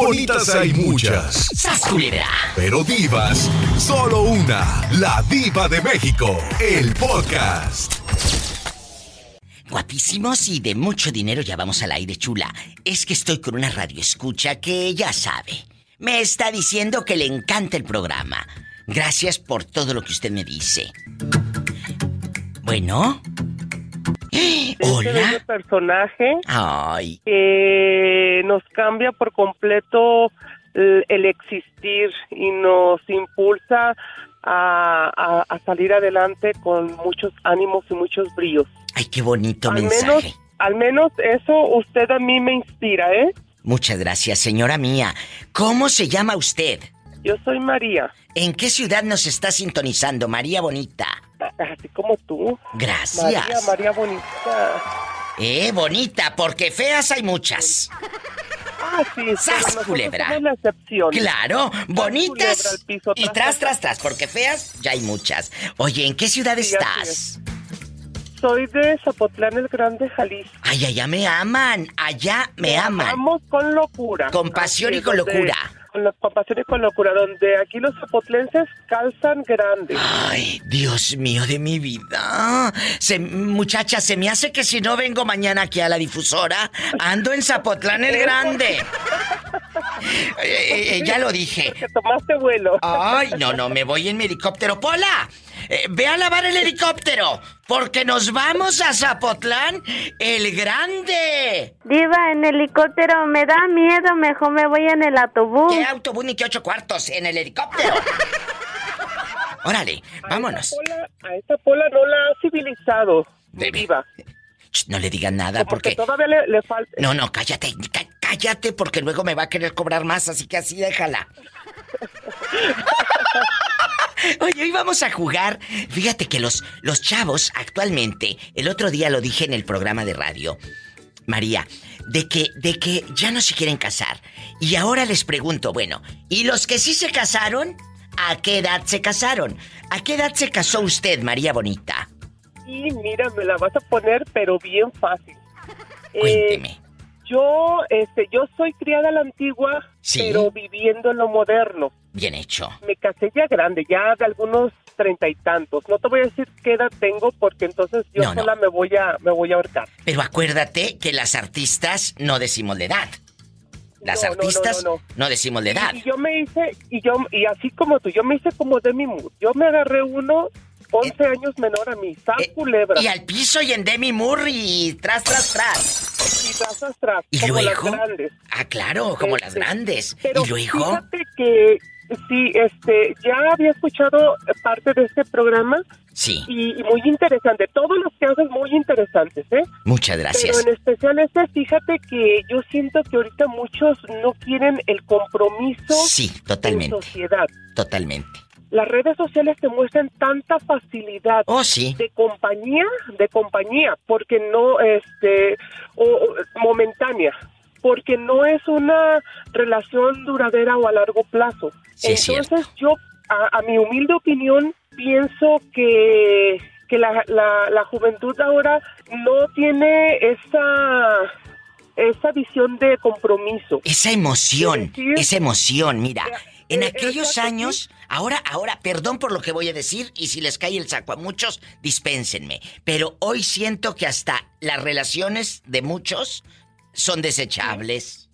Bonitas hay muchas. ¡Sas, Pero divas, solo una. La diva de México. El podcast. Guapísimos y de mucho dinero ya vamos al aire, chula. Es que estoy con una radio escucha que ya sabe. Me está diciendo que le encanta el programa. Gracias por todo lo que usted me dice. Bueno. Hola. personaje Ay. que nos cambia por completo el, existir y nos impulsa a, salir adelante con muchos ánimos y muchos bríos. Ay, qué bonito al mensaje. Menos, al menos eso usted a mí me inspira, ¿eh? Muchas gracias, señora mía. ¿Cómo se llama usted? Yo soy María. ¿En qué ciudad nos está sintonizando, María Bonita? Así como tú. Gracias. María, María Bonita. Eh, bonita, porque feas hay muchas. Ah, sí, ¡Sas, culebra! la excepción. Claro, bonitas. y tras, tras, tras, porque feas ya hay muchas. Oye, ¿en qué ciudad estás? Soy de Zapotlán el Grande, Jalisco. Ay, allá me aman, allá me aman. Vamos con locura. Con pasión y con locura con la compasión y con locura, donde aquí los zapotlenses calzan grandes. Ay, Dios mío de mi vida. Se, muchacha, se me hace que si no vengo mañana aquí a la difusora, ando en Zapotlán el Grande. Eh, eh, eh, ya lo dije. Que tomaste vuelo. Ay, no, no, me voy en mi helicóptero. ¡Pola! Ve a lavar el helicóptero, porque nos vamos a Zapotlán el Grande. Diva, en helicóptero me da miedo, mejor me voy en el autobús. ¿Qué autobús ni qué ocho cuartos? En el helicóptero. Órale, vámonos. A esta, pola, no la ha civilizado. Diva. no le digan nada porque... todavía le, falta... No, no, cállate, cállate porque luego me va a querer cobrar más, así que así déjala. Oye, hoy vamos a jugar. Fíjate que los, los chavos actualmente, el otro día lo dije en el programa de radio, María, de que, de que ya no se quieren casar. Y ahora les pregunto, bueno, ¿y los que sí se casaron? ¿A qué edad se casaron? ¿A qué edad se casó usted, María Bonita? Sí, mira, me la vas a poner, pero bien fácil. Cuénteme. Eh, yo, este, yo soy criada a la antigua, pero viviendo en lo moderno. Bien hecho. Me casé ya grande, ya de algunos treinta y tantos. No te voy a decir qué edad tengo porque entonces yo sola me voy a me voy a ahorcar. Pero acuérdate que las artistas no decimos la edad. Las artistas no, decimos la edad. Y, yo me hice y yo y así como tú, yo me hice como Demi Moore. Yo me agarré uno 11 eh, años menor a mí, ¡Sas eh, culebra! Y al piso y en Demi Moore y tras, tras, tras. Y tras, tras, tras. ¿Y como luego? las grandes. Ah, claro, como las este, grandes. Pero ¿Y luego? Fíjate que sí, este, ya había escuchado parte de este programa. Sí. Y, muy interesante. Todos los casos muy interesantes, ¿eh? Muchas gracias. Pero en especial este, fíjate que yo siento que ahorita muchos no quieren el compromiso. Sí, totalmente. En sociedad. Totalmente las redes sociales te muestran tanta facilidad oh, sí. de compañía, de compañía, porque no, este, o, momentánea, porque no es una relación duradera o a largo plazo. Entonces yo, a, mi humilde opinión, pienso que, que la, la, juventud ahora no tiene esa esa visión de compromiso. Esa emoción, esa emoción, mira. En aquellos años, ahora, ahora, perdón por lo que voy a decir y si les cae el saco a muchos, dispénsenme. Pero hoy siento que hasta las relaciones de muchos son desechables.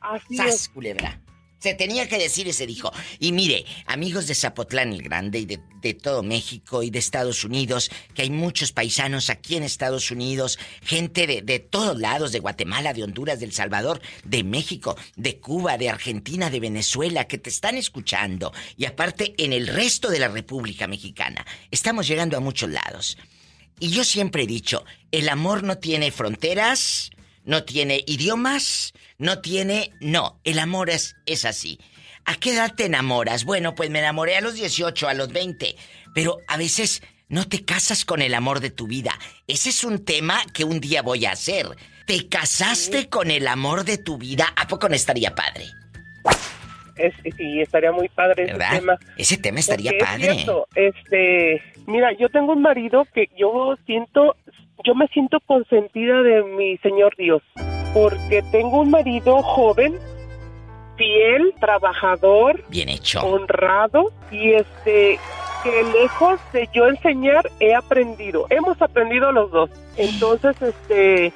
Así es. culebra! Se tenía que decir y se dijo. Y mire, amigos de Zapotlán el Grande y de, todo México y de Estados Unidos, que hay muchos paisanos aquí en Estados Unidos, gente de, de todos lados, de Guatemala, de Honduras, de El Salvador, de México, de Cuba, de Argentina, de Venezuela, que te están escuchando. Y aparte en el resto de la República Mexicana. Estamos llegando a muchos lados. Y yo siempre he dicho, el amor no tiene fronteras, no tiene idiomas, no tiene... No, el amor es, es así. ¿A qué edad te enamoras? Bueno, pues me enamoré a los 18, a los 20, pero a veces no te casas con el amor de tu vida. Ese es un tema que un día voy a hacer. ¿Te casaste con el amor de tu vida? ¿A poco no estaría padre? sí, estaría muy padre ese tema. Ese tema estaría padre. este, mira, yo tengo un marido que yo siento yo me siento consentida de mi Señor Dios, porque tengo un marido joven fiel, trabajador, bien hecho, honrado y este que lejos de yo enseñar he aprendido. Hemos aprendido los dos. Entonces, este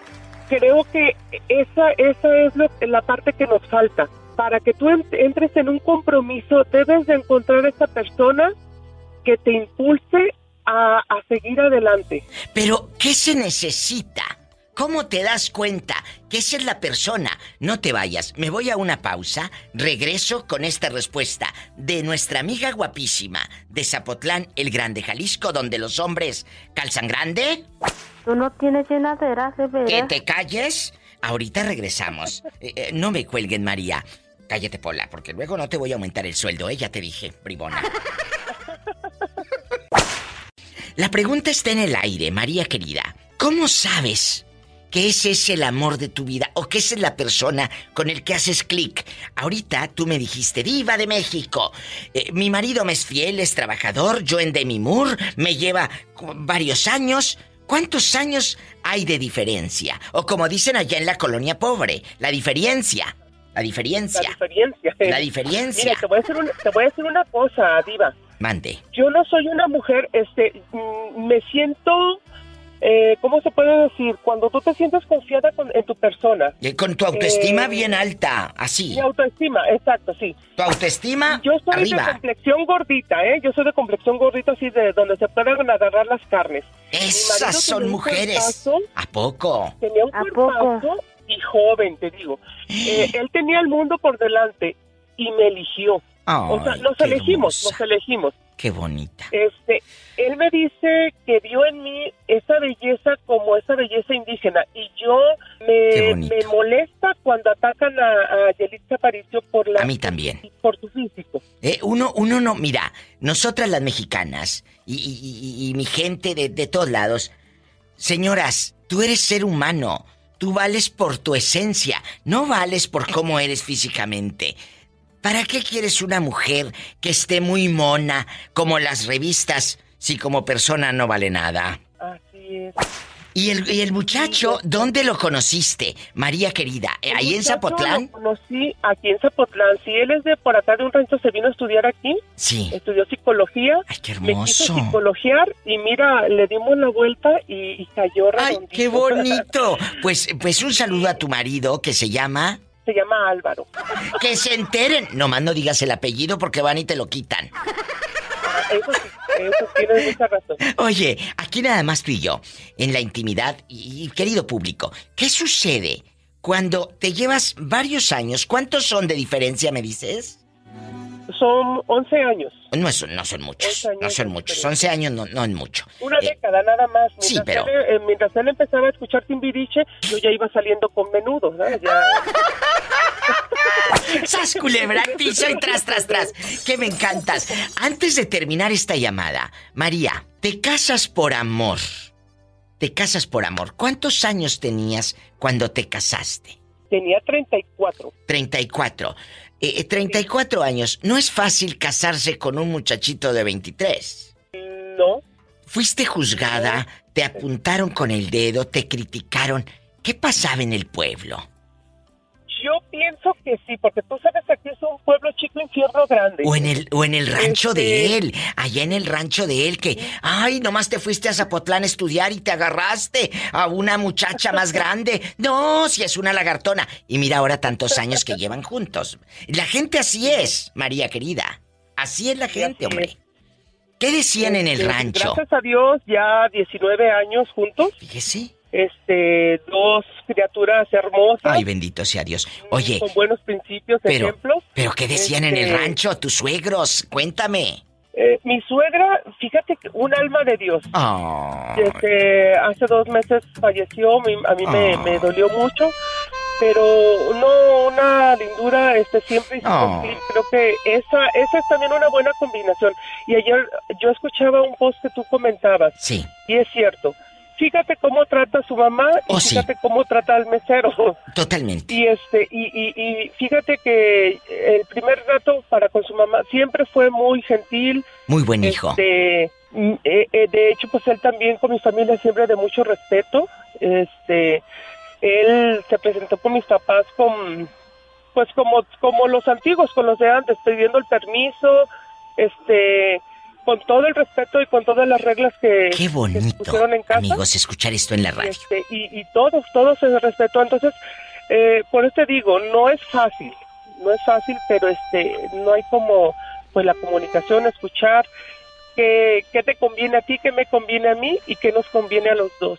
creo que esa esa es la parte que nos falta. Para que tú entres en un compromiso, debes de encontrar a esa persona que te impulse a, a seguir adelante. Pero, ¿qué se necesita? ¿Cómo te das cuenta que esa es la persona? No te vayas, me voy a una pausa, regreso con esta respuesta de nuestra amiga guapísima de Zapotlán, el Grande Jalisco, donde los hombres calzan grande. Tú no tienes llenadera, de veras. Que te calles. Ahorita regresamos. Eh, eh, no me cuelguen, María. Cállate, Pola, porque luego no te voy a aumentar el sueldo, ¿eh? Ya te dije, bribona. La pregunta está en el aire, María querida. ¿Cómo sabes que ese es el amor de tu vida o que esa es la persona con el que haces clic. Ahorita tú me dijiste, diva de México, eh, mi marido me es fiel, es trabajador, yo en Demi Moore, me lleva varios años. ¿Cuántos años hay de diferencia? O como dicen allá en la colonia pobre, la diferencia. La diferencia. La diferencia. La diferencia. Mira, te voy a decir, te voy a decir una cosa, diva. Mande. Yo no soy una mujer, este, mm, me siento eh, ¿cómo se puede decir? Cuando tú te sientes confiada en tu persona. Y con tu autoestima eh, bien alta, así. Mi autoestima, exacto, sí. Tu autoestima Yo soy de complexión gordita, ¿eh? Yo soy de complexión gordita, así de donde se pueden agarrar las carnes. Esas son mujeres. ¿A poco? Tenía un cuerpazo y joven, te digo. Eh, él tenía el mundo por delante y me eligió. o sea, nos elegimos, nos elegimos. Qué bonita. Este, él me dice que vio en mí esa belleza como esa belleza indígena y yo me, me molesta cuando atacan a, a Yelitza Aparicio por la a mí también por su físico. Eh, uno uno no mira nosotras las mexicanas y, mi gente de, de todos lados señoras tú eres ser humano tú vales por tu esencia no vales por cómo eres físicamente. ¿Para qué quieres una mujer que esté muy mona como las revistas si como persona no vale nada? Así es. ¿Y el, y el muchacho, dónde lo conociste, María querida? ¿Ahí en Zapotlán? Lo conocí aquí en Zapotlán. Si él es de por acá de un rancho, se vino a estudiar aquí. Sí. Estudió psicología. Ay, qué hermoso. Me quiso psicologiar y mira, le dimos la vuelta y, cayó redondito. ¡Ay, qué bonito! Pues, pues un saludo a tu marido que se llama se llama Álvaro. Que se enteren. Nomás no digas el apellido porque van y te lo quitan. Eso sí, eso mucha razón. Oye, aquí nada más tú y yo, en la intimidad y, querido público, ¿qué sucede cuando te llevas varios años? ¿Cuántos son de diferencia, me dices? Son 11 años. No, no son muchos, no son muchos. 11 años no, no es mucho. Una eh, década nada más. Mientras sí, pero... Él, eh, mientras él empezaba a escuchar Timbiriche, yo ya iba saliendo con menudo, ¿sabes? Ya... ¡Sas culebra piso y tras, tras, tras! ¡Que me encantas! Antes de terminar esta llamada, María, te casas por amor. Te casas por amor. ¿Cuántos años tenías cuando te casaste? Tenía 34. 34. Eh, 34 eh, años. No es fácil casarse con un muchachito de 23. No. Fuiste juzgada, te apuntaron con el dedo, te criticaron. ¿Qué pasaba en el pueblo? Pienso que sí, porque tú sabes que aquí es un pueblo chico, infierno grande. O en el, o en el rancho de este él, allá en el rancho de él, que, ay, nomás te fuiste a Zapotlán a estudiar y te agarraste a una muchacha más grande. No, si es una lagartona. Y mira ahora tantos años que llevan juntos. La gente así es, María querida. Así es la gente, hombre. ¿Qué decían en el este, rancho? Gracias a Dios, ya 19 años juntos. Fíjese este dos criaturas hermosas. Ay, bendito sea Dios. Oye, con buenos principios, pero, ejemplos. Pero qué decían en el este, rancho tus suegros, cuéntame. Eh, mi suegra, fíjate que un alma de Dios. Desde hace dos meses falleció, a mí me, dolió mucho, pero no una lindura, este siempre creo que esa esa es también una buena combinación. Y ayer yo escuchaba un post que tú comentabas. Sí. Y es cierto fíjate cómo trata a su mamá y oh, fíjate cómo trata al mesero. Totalmente. Y este y, y, fíjate que el primer rato para con su mamá siempre fue muy gentil. Muy buen hijo. Este, mm, eh, eh, de hecho, pues él también con mi familia siempre de mucho respeto. Este, él se presentó con mis papás con pues como, como los antiguos, con los de antes, pidiendo el permiso, este, con todo el respeto y con todas las reglas que, Qué bonito, pusieron en casa. Amigos, escuchar esto en la radio. Este, y, y todos, todos se respetó. Entonces, eh, por eso te digo, no es fácil, no es fácil, pero este, no hay como, pues la comunicación, escuchar qué, qué te conviene a ti, qué me conviene a mí y qué nos conviene a los dos.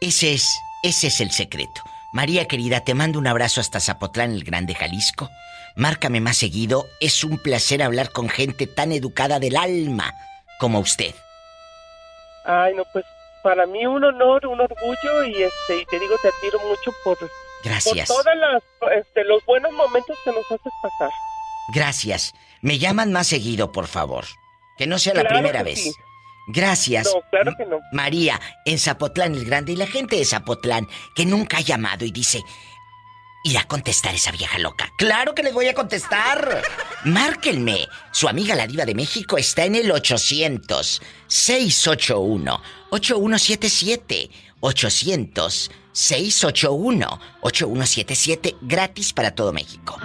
Ese es, ese es el secreto. María querida, te mando un abrazo hasta Zapotlán, el Grande Jalisco. Márcame más seguido. Es un placer hablar con gente tan educada del alma como usted. Ay, no, pues para mí un honor, un orgullo y este y te digo te admiro mucho por Gracias. Por todos este, los buenos momentos que nos haces pasar. Gracias. Me llaman más seguido, por favor. Que no sea la primera vez. Gracias. No, claro que no. María, en Zapotlán el Grande y la gente de Zapotlán que nunca ha llamado y dice, irá a contestar esa vieja loca. Claro que les voy a contestar. Márquenme. Su amiga la diva de México está en el 800 681 8177 800 681 8177 gratis para todo México.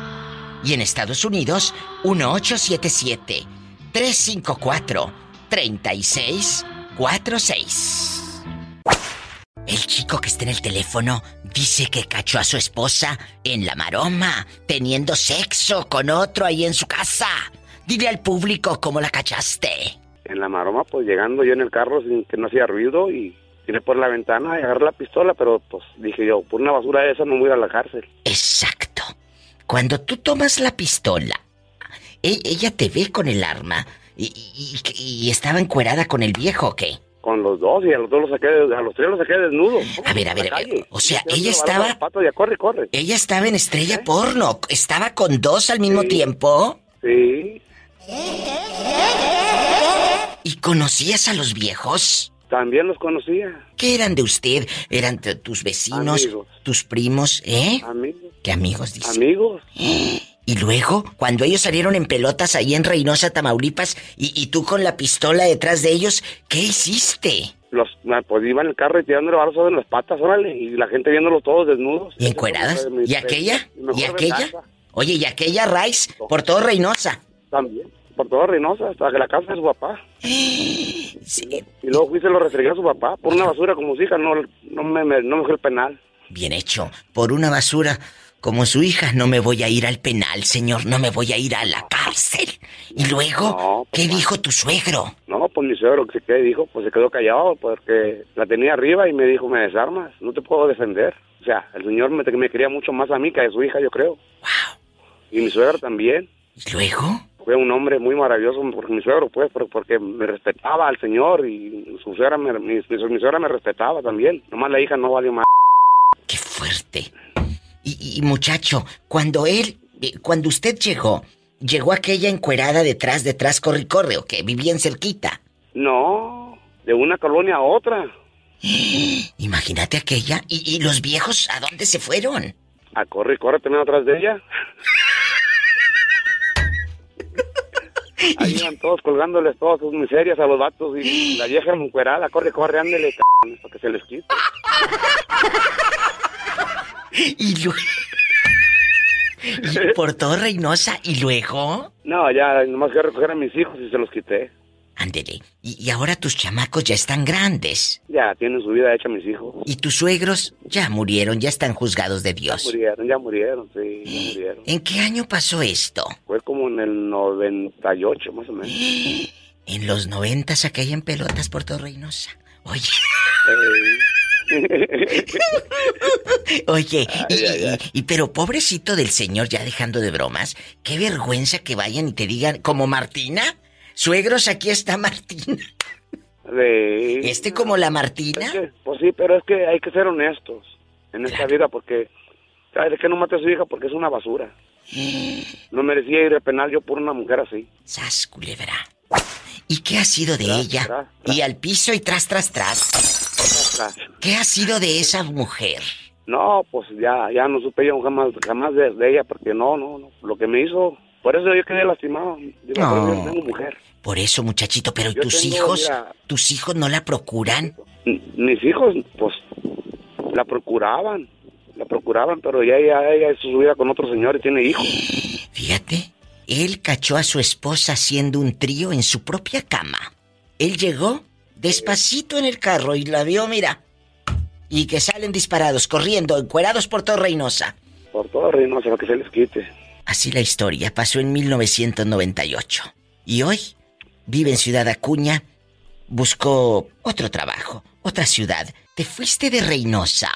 Y en Estados Unidos 1877 354 3646. El chico que está en el teléfono dice que cachó a su esposa en la maroma, teniendo sexo con otro ahí en su casa. Dile al público cómo la cachaste. En la maroma, pues llegando yo en el carro sin que no hacía ruido y tiré por la ventana y agarré la pistola, pero pues dije yo, por una basura de esa no voy a ir a la cárcel. Exacto. Cuando tú tomas la pistola, e-, ella te ve con el arma y, y estaba encuerada con el viejo, ¿o qué? Con los dos y a los dos los saqué, a los tres los saqué desnudos. A ver, a ver, a ver. O sea, ella estaba. corre, corre. Ella estaba en estrella porno. ¿Estaba con dos al mismo tiempo? Sí. ¿Y conocías a los viejos? También los conocía. ¿Qué eran de usted? ¿Eran tus vecinos? ¿Tus primos? ¿Eh? Amigos. ¿Qué amigos dice? Amigos. Y luego, cuando ellos salieron en pelotas ahí en Reynosa, Tamaulipas, y, tú con la pistola detrás de ellos, ¿qué hiciste? Los, pues iba en el carro y tirándole balas en las patas, órale, y la gente viéndolos todos desnudos. ¿Y encueradas? ¿Y aquella? ¿Y aquella? Oye, ¿y aquella Rice? Por todo Reynosa. También, por todo Reynosa, hasta que la casa de su papá. Sí. Y luego fui y se lo restregué a su papá por una basura como su hija, no, no me, no me fue el penal. Bien hecho, por una basura como su hija, no me voy a ir al penal, señor, no me voy a ir a la cárcel. Y luego, pues ¿qué dijo tu suegro? No, pues mi suegro, ¿qué dijo? Pues se quedó callado porque la tenía arriba y me dijo, me desarmas, no te puedo defender. O sea, el señor me, me quería mucho más a mí que a su hija, yo creo. Wow. Y mi suegro también. ¿Y luego? Fue un hombre muy maravilloso, porque mi suegro, pues, porque me respetaba al señor y su suegra me, mi, mi suegra me respetaba también. Nomás la hija no valió más. ¡Qué fuerte! Y, muchacho, cuando él, eh, cuando usted llegó, llegó aquella encuerada detrás, detrás, corre y corre, ¿o qué? ¿Vivían cerquita? No, de una colonia a otra. Imagínate aquella. ¿Y, los viejos a dónde se fueron? A corre y corre también atrás de ella. Ahí iban todos colgándoles todas sus miserias a los vatos y la vieja encuerada, corre, corre, ándele, c para que se les quite. y luego... por todo Reynosa, ¿y luego? No, ya nomás que recoger a mis hijos y se los quité. Ándele. Y, ahora tus chamacos ya están grandes. Ya, tienen su vida hecha mis hijos. Y tus suegros ya murieron, ya están juzgados de Dios. Ya murieron, ya murieron, sí, ya murieron. ¿En qué año pasó esto? Fue como en el 98, más o menos. En los 90 saqué en pelotas por todo Reynosa. Oye. Oye, y, pero pobrecito del señor, ya dejando de bromas, qué vergüenza que vayan y te digan, como Martina, suegros, aquí está Martina. Este como la Martina. pues sí, pero es que hay que ser honestos en esta vida porque, ¿sabes que no mate a su hija? Porque es una basura. No merecía ir a penal yo por una mujer así. Sas, culebra. ¿Y qué ha sido de ella? Y al piso y tras, tras, tras. ¿Qué ha sido de esa mujer? No, pues ya, ya no supe yo jamás, jamás de, ella, porque no, no, no. Lo que me hizo, por eso yo quedé lastimado. Digo, no. yo tengo mujer. Por eso, muchachito, pero tus hijos, tus hijos no la procuran? Mis hijos, pues, la procuraban. la procuraban, pero ya ella, ella es su vida con otro señor y tiene hijos. Fíjate, él cachó a su esposa haciendo un trío en su propia cama. Él llegó despacito en el carro y la vio, mira. Y que salen disparados, corriendo, encuerados por todo Reynosa. Por todo Reynosa, para que se les quite. Así la historia pasó en 1998. Y hoy vive en Ciudad Acuña, buscó otro trabajo, otra ciudad. Te fuiste de Reynosa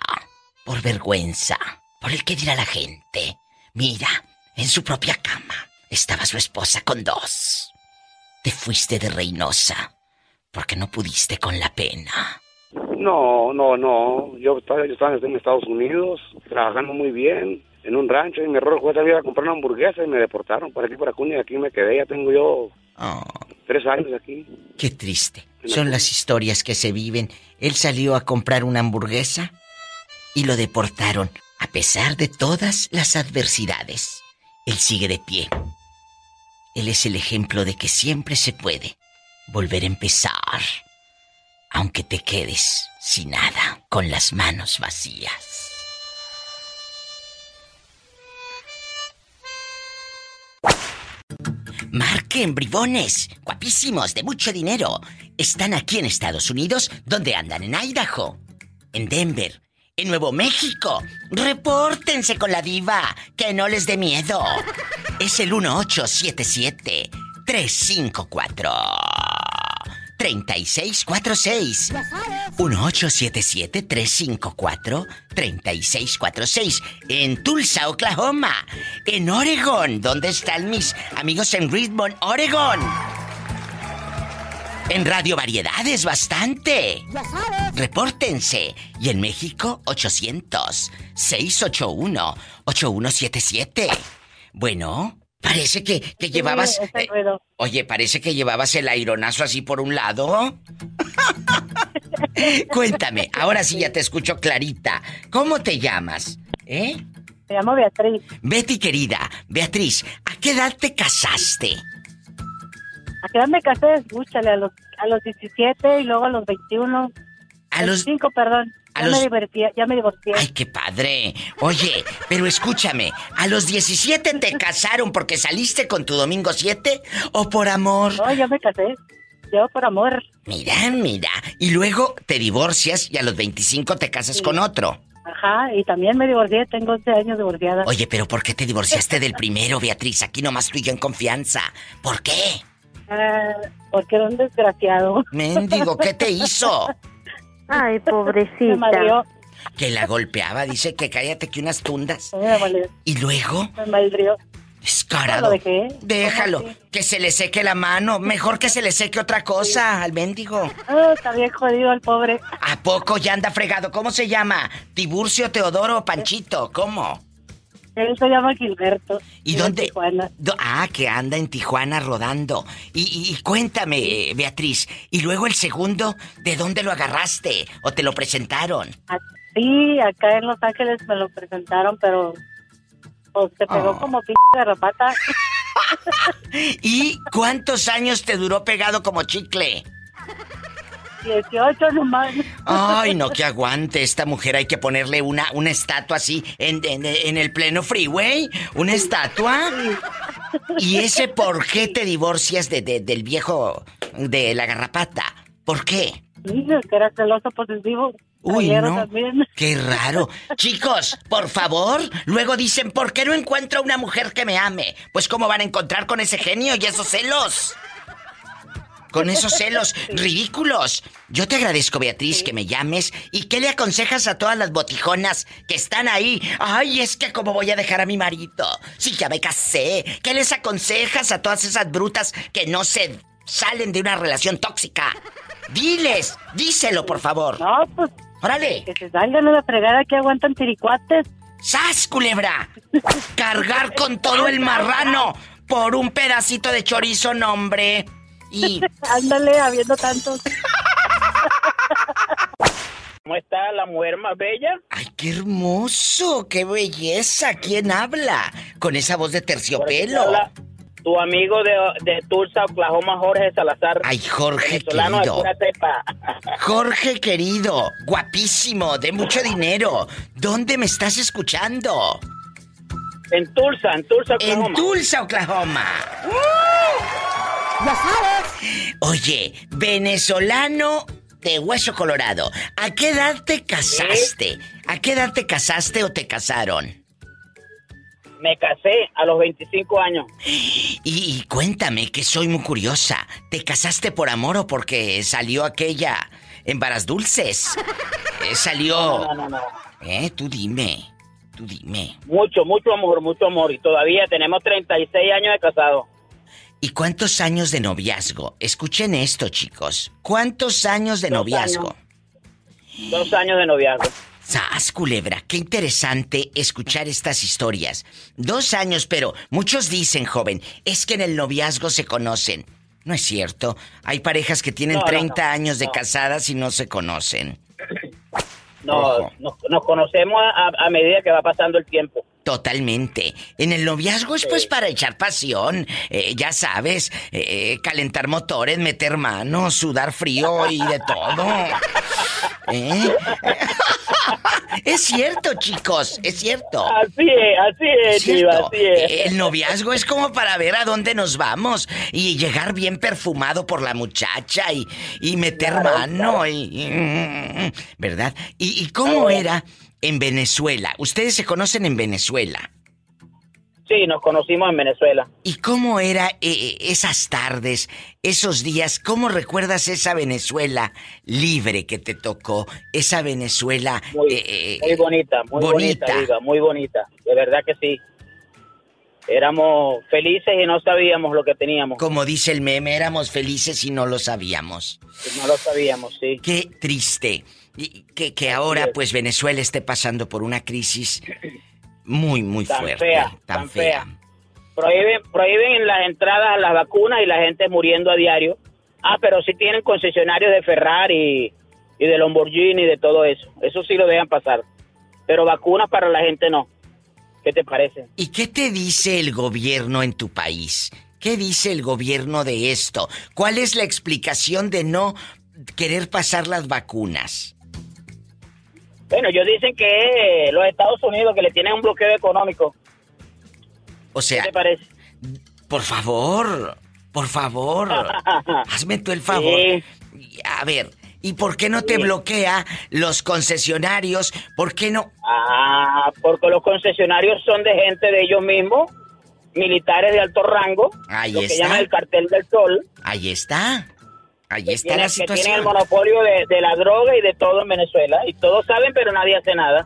por vergüenza, por el que dirá la gente. Mira, en su propia cama estaba su esposa con dos. Te fuiste de Reynosa porque no pudiste con la pena. No, no, no. Yo estaba, yo estaba en Estados Unidos, trabajando muy bien, en un rancho, y mi error fue salir a comprar una hamburguesa y me deportaron por aquí, por Acuña, y aquí me quedé. Ya tengo yo Oh, tres años aquí. qué triste. Son las historias que se viven. Él salió a comprar una hamburguesa y lo deportaron, a pesar de todas las adversidades. Él sigue de pie. Él es el ejemplo de que siempre se puede volver a empezar, aunque te quedes sin nada, con las manos vacías. Marquen, bribones, guapísimos, de mucho dinero. Están aquí en Estados Unidos, donde andan en Idaho, en Denver, en Nuevo México. Repórtense con la diva, que no les dé miedo. Es el 1877 354 3646 1877-354-3646 en Tulsa, Oklahoma, en Oregon, ¿dónde están mis amigos en Richmond, Oregon? En Radio Variedades, bastante. Repórtense. Y en México, 800-681-8177. Bueno, parece que, que llevabas... ese eh, oye, parece que llevabas el aironazo así por un lado. Cuéntame, ahora sí ya te escucho clarita. ¿Cómo te llamas? ¿Eh? Me llamo Beatriz. Betty querida, Beatriz, ¿a qué edad te casaste? ¿A qué edad me casé? Escúchale, a los, a los 17 y luego a los 21. A los... 25, perdón. Ya los- me divertí, ya me divorcié. Ay, qué padre. Oye, pero escúchame, ¿a los 17 te casaron porque saliste con tu domingo 7 o por amor? No, ya me casé. Yo por amor. Mira, mira. Y luego te divorcias y a los 25 te casas con otro. Ajá, y también me divorcié, tengo 11 años divorciada. Oye, pero ¿por qué te divorciaste del primero, Beatriz? Aquí nomás tú y yo en confianza. ¿Por qué? Ah, porque era un desgraciado. Mendigo, ¿qué te hizo? Ay, pobrecita. madrió, Que la golpeaba, dice que cállate que unas tundas. me Y luego, me madrió. descarado. Lo dejé. Déjalo, que se le seque la mano. Mejor que se le seque otra cosa al mendigo. Ah, está bien jodido el pobre. ¿A poco ya anda fregado? ¿Cómo se llama? ¿Tiburcio, Teodoro, Panchito? ¿Cómo? Él se llama Gilberto. ¿Y dónde? Tijuana. Ah, que anda en Tijuana rodando. Y, y- y cuéntame, eh, Beatriz, ¿y luego el segundo, de dónde lo agarraste? ¿O te lo presentaron? Ah, Sí, acá en Los Ángeles me lo presentaron, pero pues, se pegó Oh. como p garrapata. ¿Y cuántos años te duró pegado como chicle? 18 nomás. Ay, no, que aguante esta mujer. Hay que ponerle una, una estatua así en, en- en el pleno freeway. ¿Una estatua? ¿Y ese por qué te divorcias de, de- del viejo de la garrapata? ¿Por qué? Sí, que era celoso posesivo. Uy, no. también. Qué raro. Chicos, por favor, luego dicen, ¿por qué no encuentro una mujer que me ame? Pues ¿cómo van a encontrar con ese genio y esos celos? Con esos celos ridículos. Yo te agradezco, Beatriz, que me llames. ¿Y qué le aconsejas a todas las botijonas que están ahí? Ay, es que cómo voy a dejar a mi marido si ya me casé. ¿Qué les aconsejas a todas esas brutas que no se salen de una relación tóxica? Diles, díselo, por favor. No, pues Órale. que se salgan a la fregada que aguantan tiricuates. ¡Sas, culebra! Cargar con todo el marrano por un pedacito de chorizo, no, hombre. Y Ándale, habiendo tantos. ¿Cómo está la mujer más bella? ¡Ay, qué hermoso! ¡Qué belleza! ¿Quién habla? Con esa voz de terciopelo. habla- tu amigo de, de Tulsa, Oklahoma, Jorge Salazar. Ay, Jorge querido. Jorge querido, guapísimo, de mucho dinero. ¿Dónde me estás escuchando? En Tulsa, en Tulsa, Oklahoma. En Tulsa, Oklahoma. Ya sabes. Oye, venezolano de hueso colorado. ¿A qué edad te casaste? ¿A qué edad te casaste o te casaron? Me casé a los 25 años. Y, y cuéntame, que soy muy curiosa. ¿Te casaste por amor o porque salió aquella en varas dulces? Eh, salió... No, no, no. Eh, tú dime. Tú dime. Mucho, mucho amor, mucho amor. Y todavía tenemos 36 años de casado. ¿Y cuántos años de noviazgo? Escuchen esto, chicos. ¿Cuántos años de Dos noviazgo? Dos años de noviazgo. ¡Sas, culebra! Qué interesante escuchar estas historias. Dos años, pero muchos dicen, joven, es que en el noviazgo se conocen. No es cierto. Hay parejas que tienen No, no, 30 no, años de casadas y no se conocen. No, nos, nos conocemos a, a medida que va pasando el tiempo. Totalmente. En el noviazgo es pues para echar pasión, eh, ya sabes, eh, calentar motores, meter manos, sudar frío y de todo. ¿Eh? es cierto, chicos, es cierto. Así es, así es, así es. El noviazgo es como para ver a dónde nos vamos y llegar bien perfumado por la muchacha y, y meter Claro, mano y- ¿verdad? ¿Y, y cómo era en Venezuela? Ustedes se conocen en Venezuela. Sí, nos conocimos en Venezuela. ¿Y cómo era eh, eh, esas tardes, esos días? ¿Cómo recuerdas esa Venezuela libre que te tocó? Esa Venezuela Muy, eh, eh, muy bonita, muy bonita, muy bonita. De verdad que sí. Éramos felices y no sabíamos lo que teníamos. como dice el meme, éramos felices y no lo sabíamos. No lo sabíamos, sí. Qué triste. Y que, que ahora, pues, Venezuela esté pasando por una crisis muy, muy Tan fuerte. fea, tan tan fea. fea. Prohíben, prohíben las entradas a las vacunas y la gente muriendo a diario. Ah, pero sí tienen concesionarios de Ferrari y de Lamborghini y de todo eso. Eso sí lo dejan pasar. Pero vacunas para la gente no. ¿Qué te parece? ¿Y qué te dice el gobierno en tu país? ¿Qué dice el gobierno de esto? ¿Cuál es la explicación de no querer pasar las vacunas? Bueno, ellos dicen que los Estados Unidos que le tienen un bloqueo económico. O ¿Qué sea, te parece? por favor, por favor, hazme tú el favor. Sí. A ver, ¿y por qué no te Sí. bloquea los concesionarios? ¿Por qué no? Ah, porque los concesionarios son de gente de ellos mismos, militares de alto rango, Ahí lo que está. llaman el cartel del sol. Ahí está. Ahí está tiene- la que tienen el situación. monopolio de, de la droga y de todo en Venezuela. Y todos saben, pero nadie hace nada.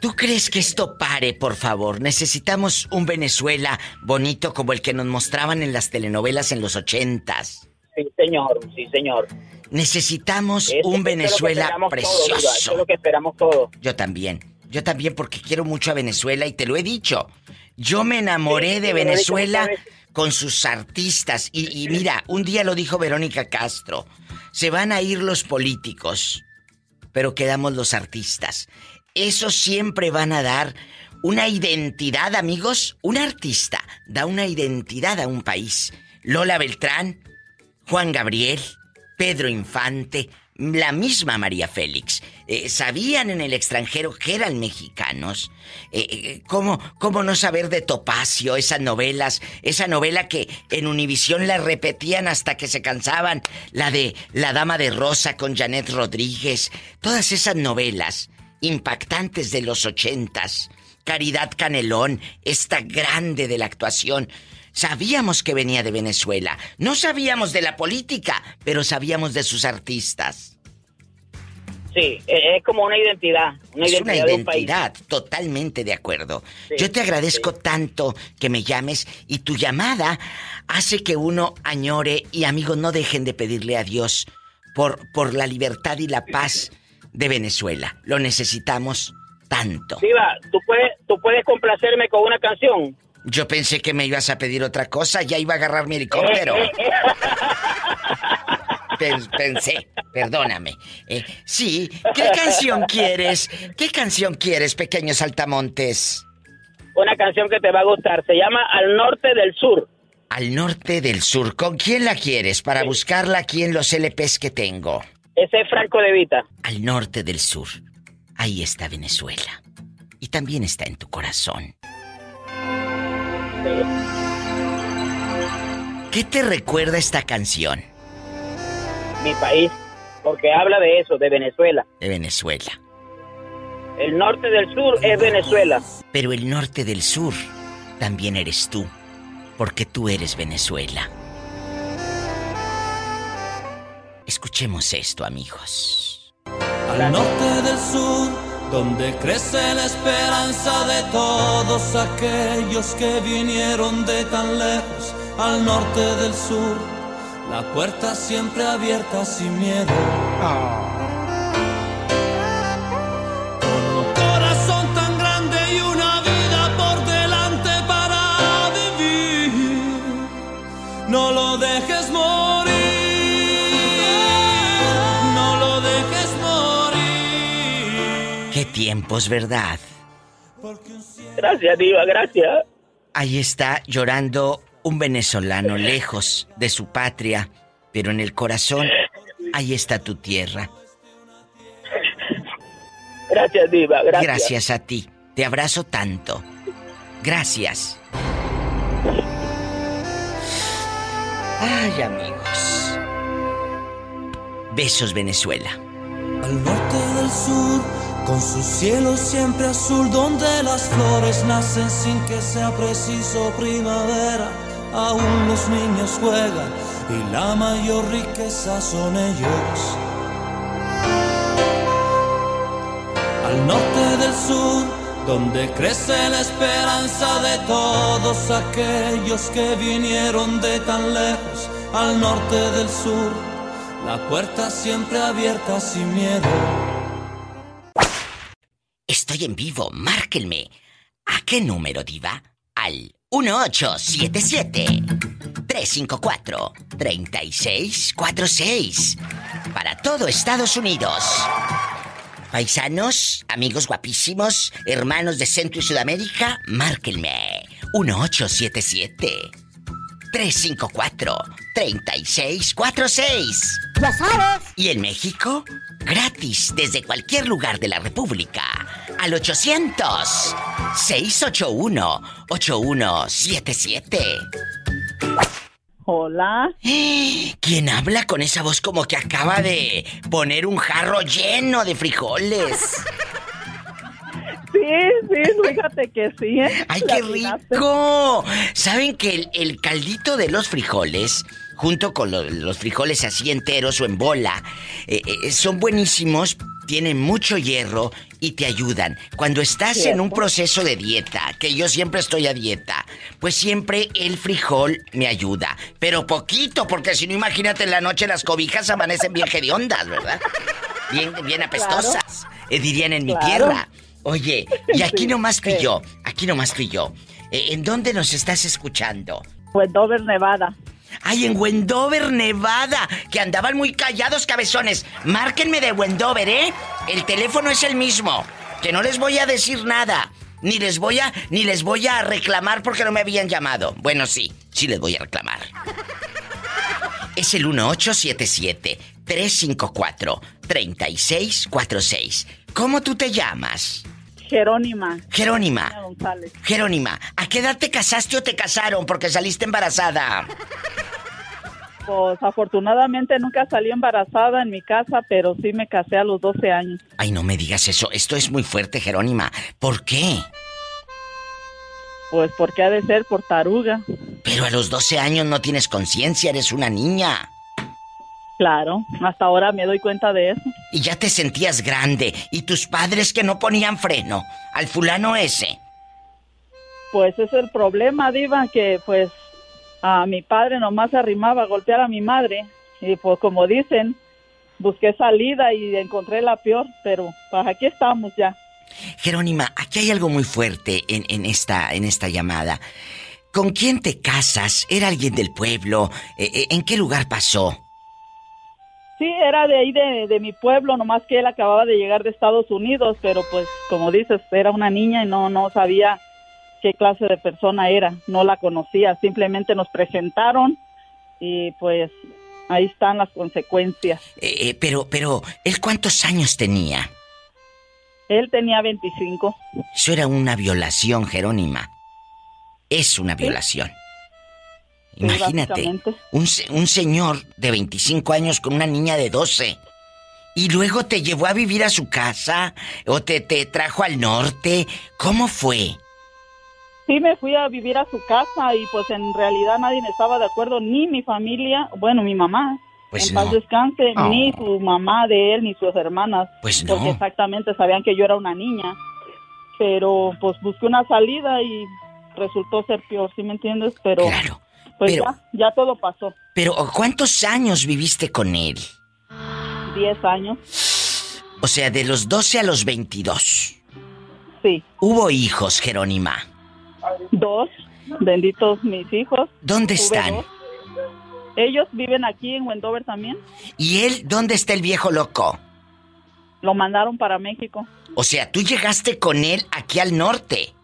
¿Tú crees que esto pare, por favor? Necesitamos un Venezuela bonito como el que nos mostraban en las telenovelas en los ochentas. Sí, señor, sí, señor. Necesitamos eso un es lo que Venezuela Diva, Eso es precioso. lo que esperamos todos. Yo también. Yo también porque quiero mucho a Venezuela y te lo he dicho. Yo me enamoré Sí, de Venezuela con sus artistas. Y, y mira, un día lo dijo Verónica Castro. Se van a ir los políticos, pero quedamos los artistas. Esos siempre van a dar una identidad, amigos. Un artista da una identidad a un país. Lola Beltrán, Juan Gabriel, Pedro Infante, la misma María Félix. Eh, ¿Sabían en el extranjero que eran mexicanos? Eh, eh, ¿cómo, ¿Cómo no saber de Topacio, esas novelas? Esa novela que en Univisión la repetían hasta que se cansaban. La de La Dama de Rosa con Janet Rodríguez. Todas esas novelas impactantes de los ochentas. Caridad Canelón, esta grande de la actuación. Sabíamos que venía de Venezuela. No sabíamos de la política, pero sabíamos de sus artistas. Sí, e- es como una identidad. Una es identidad una de un país. identidad, totalmente de acuerdo. Sí, Yo te agradezco tanto que me llames y tu llamada hace que uno añore y amigos no dejen de pedirle a Dios por, por la libertad y la paz de Venezuela. Lo necesitamos tanto. Diva, ¿tú puedes, tú puedes complacerme con una canción. Yo pensé que me ibas a pedir otra cosa, ya iba a agarrar mi helicóptero. Pen- pensé, perdóname. Eh, sí, ¿qué canción quieres? ¿Qué canción quieres, pequeños saltamontes? una canción que te va a gustar. Se llama Al Norte del Sur. Al Norte del Sur. ¿Con quién la quieres para buscarla aquí en los LPs que tengo? Ese es Franco de Vita. Al Norte del Sur. Ahí está Venezuela. Y también está en tu corazón. ¿Qué te recuerda esta canción? Mi país, porque habla de eso, de Venezuela. De Venezuela. El norte del sur es Venezuela. Pero el norte del sur también eres tú, porque tú eres Venezuela. Escuchemos esto, amigos. Al norte del sur, donde crece la esperanza de todos aquellos que vinieron de tan lejos, al norte del sur, la puerta siempre abierta sin miedo. Un corazón tan grande y una vida por delante para vivir, no lo dejes tiempos, ¿verdad? Gracias, Diva, gracias. Ahí está llorando un venezolano lejos de su patria, pero en el corazón, ahí está tu tierra. Gracias, Diva, gracias. Gracias a ti. Te abrazo tanto. Gracias. Ay, amigos. Besos, Venezuela. Al norte del sur, con su cielo siempre azul, donde las flores nacen sin que sea preciso primavera. Aún los niños juegan y la mayor riqueza son ellos. Al norte del sur, donde crece la esperanza de todos aquellos que vinieron de tan lejos. Al norte del sur, la puerta siempre abierta sin miedo. Estoy en vivo, márquenme. ¿A qué número, Diva? Al 1877 354 3646 para todo Estados Unidos. Paisanos, amigos guapísimos, hermanos de Centro y Sudamérica, márquenme. 1877 354 3646. Ya sabes. ¿Y en México? Gratis desde cualquier lugar de la República. Al 800 681 8177. Hola. ¿Quién habla con esa voz como que acaba de poner un jarro lleno de frijoles? Sí, sí, fíjate que sí. ¿eh? ¡Ay, qué rico! ¿Saben que el, el caldito de los frijoles, junto con lo- los frijoles así enteros o en bola, eh, eh, son buenísimos, tienen mucho hierro y te ayudan? Cuando estás en un proceso de dieta, que yo siempre estoy a dieta, pues siempre el frijol me ayuda. Pero poquito, porque si no, imagínate en la noche las cobijas amanecen bien hediondas, ¿verdad? Bien, bien apestosas, eh, dirían en mi tierra. Oye, y aquí Sí, nomás tú y sí. yo, aquí nomás tú y yo. Eh, ¿En dónde nos estás escuchando? Pues Dover, Nevada. Ay, en Wendover, Nevada, que andaban muy callados, cabezones. Márquenme de Wendover, ¿eh? El teléfono es el mismo. Que no les voy a decir nada. Ni les voy a, ni les voy a reclamar porque no me habían llamado. Bueno, sí, sí les voy a reclamar. Es el 1877-354-3646. ¿Cómo tú te llamas? Jerónima. Jerónima. Jerónima González. Jerónima, ¿a qué edad te casaste o te casaron porque saliste embarazada? Pues afortunadamente nunca salí embarazada en mi casa, pero sí me casé a los 12 años. Ay, no me digas eso. Esto es muy fuerte, Jerónima. ¿Por qué? Pues porque ha de ser por taruga. Pero a los 12 años no tienes conciencia, eres una niña. Claro, hasta ahora me doy cuenta de eso. Y ya te sentías grande. Y tus padres que no ponían freno al fulano ese. Pues es el problema, Diva, que pues a mi padre nomás se arrimaba a golpear a mi madre. Y pues como dicen, busqué salida y encontré la peor, pero pues aquí estamos ya. Jerónima, aquí hay algo muy fuerte en, en esta, en esta llamada. ¿Con quién te casas? ¿Era alguien del pueblo? Eh, eh, ¿En qué lugar pasó? Sí, era de ahí de, de mi pueblo, nomás que él acababa de llegar de Estados Unidos, pero pues como dices, era una niña y no, no sabía qué clase de persona era, no la conocía, simplemente nos presentaron y pues ahí están las consecuencias. Eh, eh, pero, pero, ¿él cuántos años tenía? Él tenía 25. Eso era una violación, Jerónima. Es una violación. Imagínate, un, un señor de 25 años con una niña de 12. Y luego te llevó a vivir a su casa o te, te trajo al norte. ¿Cómo fue? Sí, me fui a vivir a su casa y pues en realidad nadie estaba de acuerdo, ni mi familia, bueno, mi mamá. Pues en paz descanse, ni su mamá de él, ni sus hermanas. Pues no. Porque exactamente sabían que yo era una niña. Pero pues busqué una salida y resultó ser peor, ¿sí me entiendes? Pero, claro. Pues ya, ya todo pasó. Pero ¿cuántos años viviste con él? Diez años. O sea, de los 12 a los 22. Sí. ¿Hubo hijos, Jerónima? Dos. Benditos mis hijos. ¿Dónde están? Ellos viven aquí en Wendover también. ¿Y él dónde está el viejo loco? Lo mandaron para México. O sea, tú llegaste con él aquí al norte.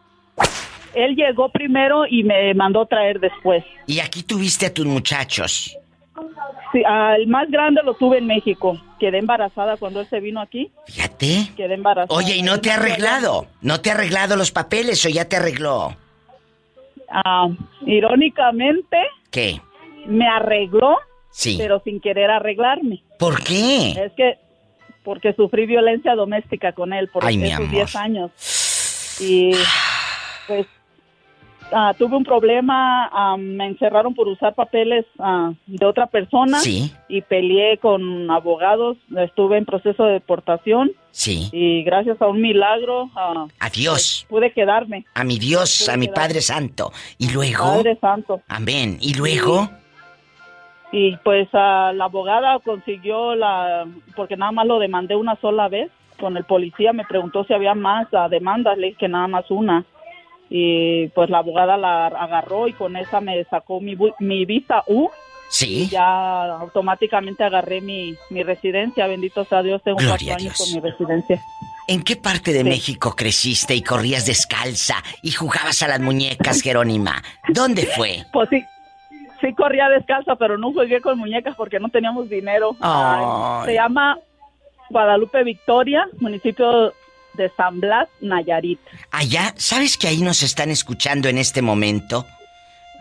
Él llegó primero y me mandó traer después. ¿Y aquí tuviste a tus muchachos? Sí, al más grande lo tuve en México. Quedé embarazada cuando él se vino aquí. Fíjate. Quedé embarazada. Oye, ¿y no te ha arreglado? ¿No te ha arreglado los papeles o ya te arregló? Ah, irónicamente. ¿Qué? Me arregló. Sí. Pero sin querer arreglarme. ¿Por qué? Es que porque sufrí violencia doméstica con él por esos 10 años. Y pues Ah, tuve un problema, ah, me encerraron por usar papeles ah, de otra persona sí. y peleé con abogados, estuve en proceso de deportación. Sí. Y gracias a un milagro... a Dios. Pues, pude quedarme. A mi Dios, a mi Padre Santo. Y luego... Padre Santo. Amén. ¿Y luego? Y, pues la abogada consiguió la... Porque nada más lo demandé una sola vez. Con el policía me preguntó si había más demandas, le dije que nada más una y pues la abogada la agarró y con esa me sacó mi, mi visa U. Sí. ya automáticamente agarré mi, mi residencia, bendito sea Dios, tengo cuatro años con mi residencia. ¿En qué parte de México creciste y corrías descalza y jugabas a las muñecas, Jerónima? ¿Dónde fue? Pues sí, sí corría descalza, pero no jugué con muñecas porque no teníamos dinero. se llama Guadalupe Victoria, municipio de San Blas, Nayarit. Allá, ¿sabes que ahí nos están escuchando en este momento?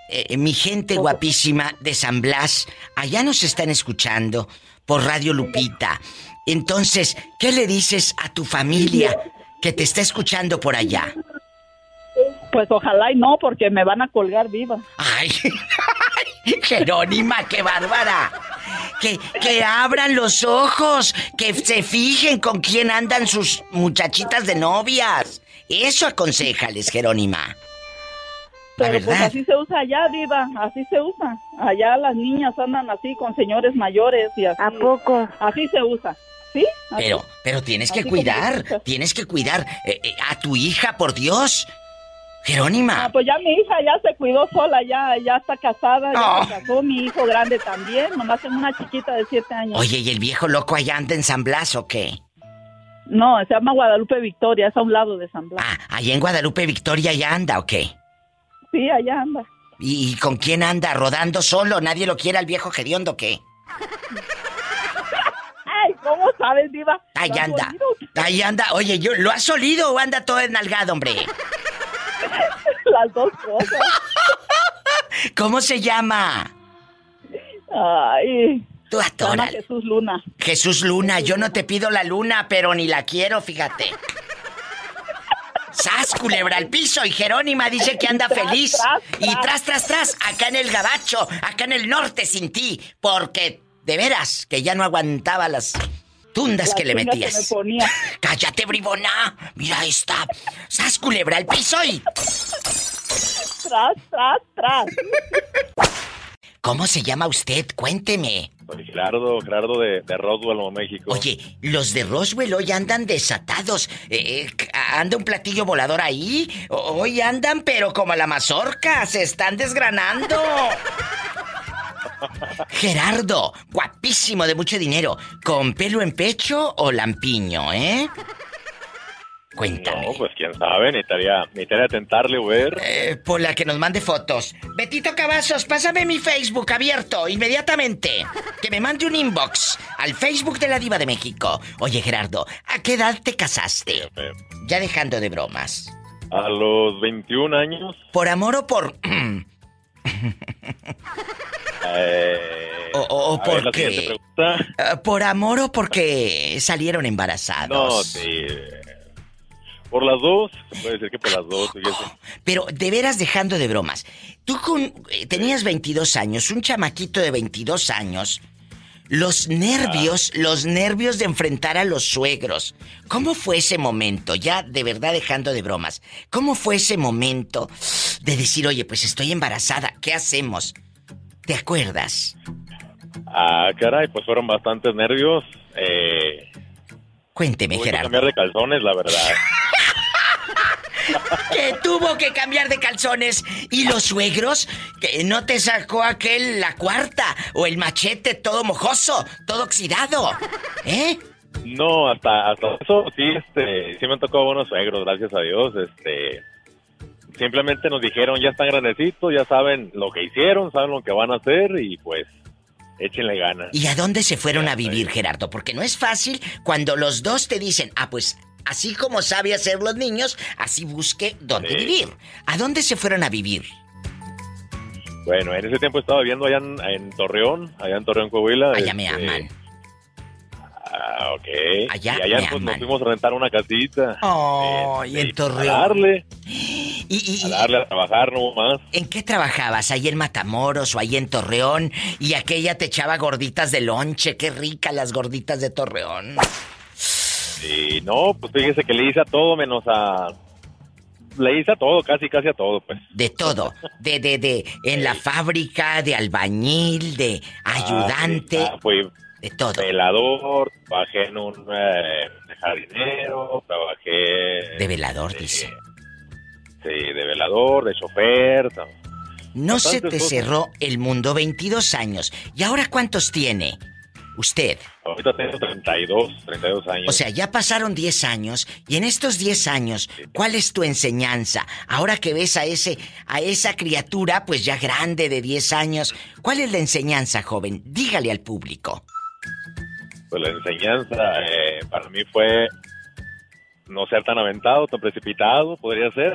Eh, mi gente guapísima de San Blas, allá nos están escuchando por Radio Lupita. Entonces, ¿qué le dices a tu familia que te está escuchando por allá? Pues ojalá y no, porque me van a colgar viva. Ay, Jerónima, qué bárbara. Que, que abran los ojos, que se fijen con quién andan sus muchachitas de novias. Eso aconsejales, Jerónima. Pero pues así se usa allá, Diva, así se usa. Allá las niñas andan así con señores mayores y así. ¿A poco? Así se usa. ¿Sí? Pero, pero tienes que cuidar, tienes que cuidar eh, eh, a tu hija, por Dios. Jerónima. Ah, pues ya mi hija ya se cuidó sola, ya, ya está casada, ya se casó, mi hijo grande también, nomás tengo una chiquita de siete años. Oye, ¿y el viejo loco allá anda en San Blas o qué? No, se llama Guadalupe Victoria, es a un lado de San Blas. Ah, allá en Guadalupe Victoria ya anda o qué? Sí, allá anda. ¿Y con quién anda? ¿Rodando solo? ¿Nadie lo quiere al viejo hediondo o qué? Ay, ¿cómo sabes, Diva? Ahí anda. Ahí anda. Oye, yo, ¿lo has olido o anda todo enalgado, hombre? Las dos cosas. ¿Cómo se llama? Ay. Tú Jesús Luna. Jesús Luna, yo no te pido la luna, pero ni la quiero, fíjate. ¡Sas, culebra al piso! Y Jerónima dice que anda feliz. Y tras, tras, tras, acá en el gabacho, acá en el norte sin ti. Porque, de veras, que ya no aguantaba las tundas que le metías. ¡Cállate, bribona! Mira esta. ¡Sas, culebra al piso y... Tras, tras, tras. ¿Cómo se llama usted? Cuénteme. Soy Gerardo, Gerardo de, Roswell, Nuevo México. Oye, los de Roswell hoy andan desatados. Eh, eh, ¿Anda un platillo volador ahí? Hoy andan, pero como la mazorca, se están desgranando. Gerardo, guapísimo de mucho dinero, ¿con pelo en pecho o lampiño, eh? Cuéntame. No, pues quién sabe, necesitaría, necesitaría tentarle o ver. Eh, por la que nos mande fotos. Betito Cavazos, pásame mi Facebook abierto inmediatamente. Que me mande un inbox al Facebook de la Diva de México. Oye, Gerardo, ¿a qué edad te casaste? Ya dejando de bromas. A los 21 años. ¿Por amor o por.? Eh, o, por. Eh, ¿Por amor o porque salieron embarazados? No, sí. Por las dos, se puede decir que por las dos. Pero de veras dejando de bromas. Tú con, eh, tenías 22 años, un chamaquito de 22 años. Los nervios, los nervios de enfrentar a los suegros. ¿Cómo fue ese momento? Ya de verdad dejando de bromas. ¿Cómo fue ese momento de decir, oye, pues estoy embarazada, ¿qué hacemos? ¿Te acuerdas? Ah, caray, pues fueron bastantes nervios. Eh, Cuénteme, Gerardo. cambiar de calzones, la verdad. que tuvo que cambiar de calzones y los suegros que no te sacó aquel la cuarta o el machete todo mojoso, todo oxidado, ¿eh? No, hasta, hasta eso sí, este, sí me han tocado buenos suegros, gracias a Dios. Este, simplemente nos dijeron, ya están grandecitos, ya saben lo que hicieron, saben lo que van a hacer y pues échenle ganas. ¿Y a dónde se fueron a vivir, Gerardo? Porque no es fácil cuando los dos te dicen, ah, pues así como sabe hacer los niños, así busque dónde Sí. vivir. ¿A dónde se fueron a vivir? Bueno, en ese tiempo estaba viviendo allá en, en Torreón, allá en Torreón, Coahuila. Allá me este, aman. Ah, ok. Allá y allá me pues, aman. nos fuimos a rentar una casita. Oh, y en A Torreón. darle, ¿Y, y- a darle a trabajar, no más. ¿En qué trabajabas? ¿Ahí en Matamoros o ahí en Torreón? Y aquella te echaba gorditas de lonche. Qué ricas las gorditas de Torreón. Y no, pues fíjese que le hice a todo menos a... Le hice a todo, casi, casi a todo, pues. De todo. De, de, de, en la fábrica, de albañil, de ayudante, Ah, fui de todo. velador, trabajé en un eh, jardinero, trabajé... De velador, dice. Sí, de velador, de chofer. No se te cosas. cerró el mundo 22 años. ¿Y ahora cuántos tiene? Usted. Ahorita tengo 32, 32 años. O sea, ya pasaron 10 años y en estos 10 años, ¿cuál es tu enseñanza? Ahora que ves a ese a esa criatura pues ya grande de 10 años, ¿cuál es la enseñanza, joven? Dígale al público. Pues la enseñanza eh, para mí fue no ser tan aventado, tan precipitado, podría ser.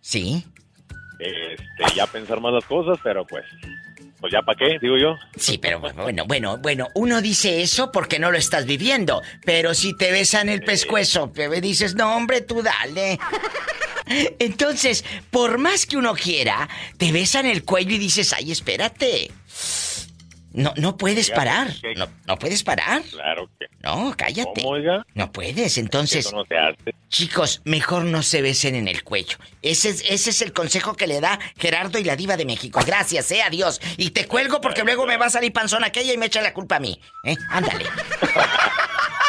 ¿Sí? Este, ya pensar más las cosas, pero pues, pues ya para qué, digo yo. Sí, pero bueno, bueno, bueno, uno dice eso porque no lo estás viviendo, pero si te besan el pescuezo, bebé, dices, "No, hombre, tú dale." Entonces, por más que uno quiera, te besan el cuello y dices, "Ay, espérate." No no puedes Oiga, parar. No no puedes parar. Claro que No, cállate. ¿Cómo, oiga? No puedes, entonces, Eso no se hace. chicos, mejor no se besen en el cuello. Ese es, ese es el consejo que le da Gerardo y la diva de México. Gracias, eh, adiós. Y te cuelgo porque luego me va a salir panzón aquella y me echa la culpa a mí. ¿Eh? Ándale.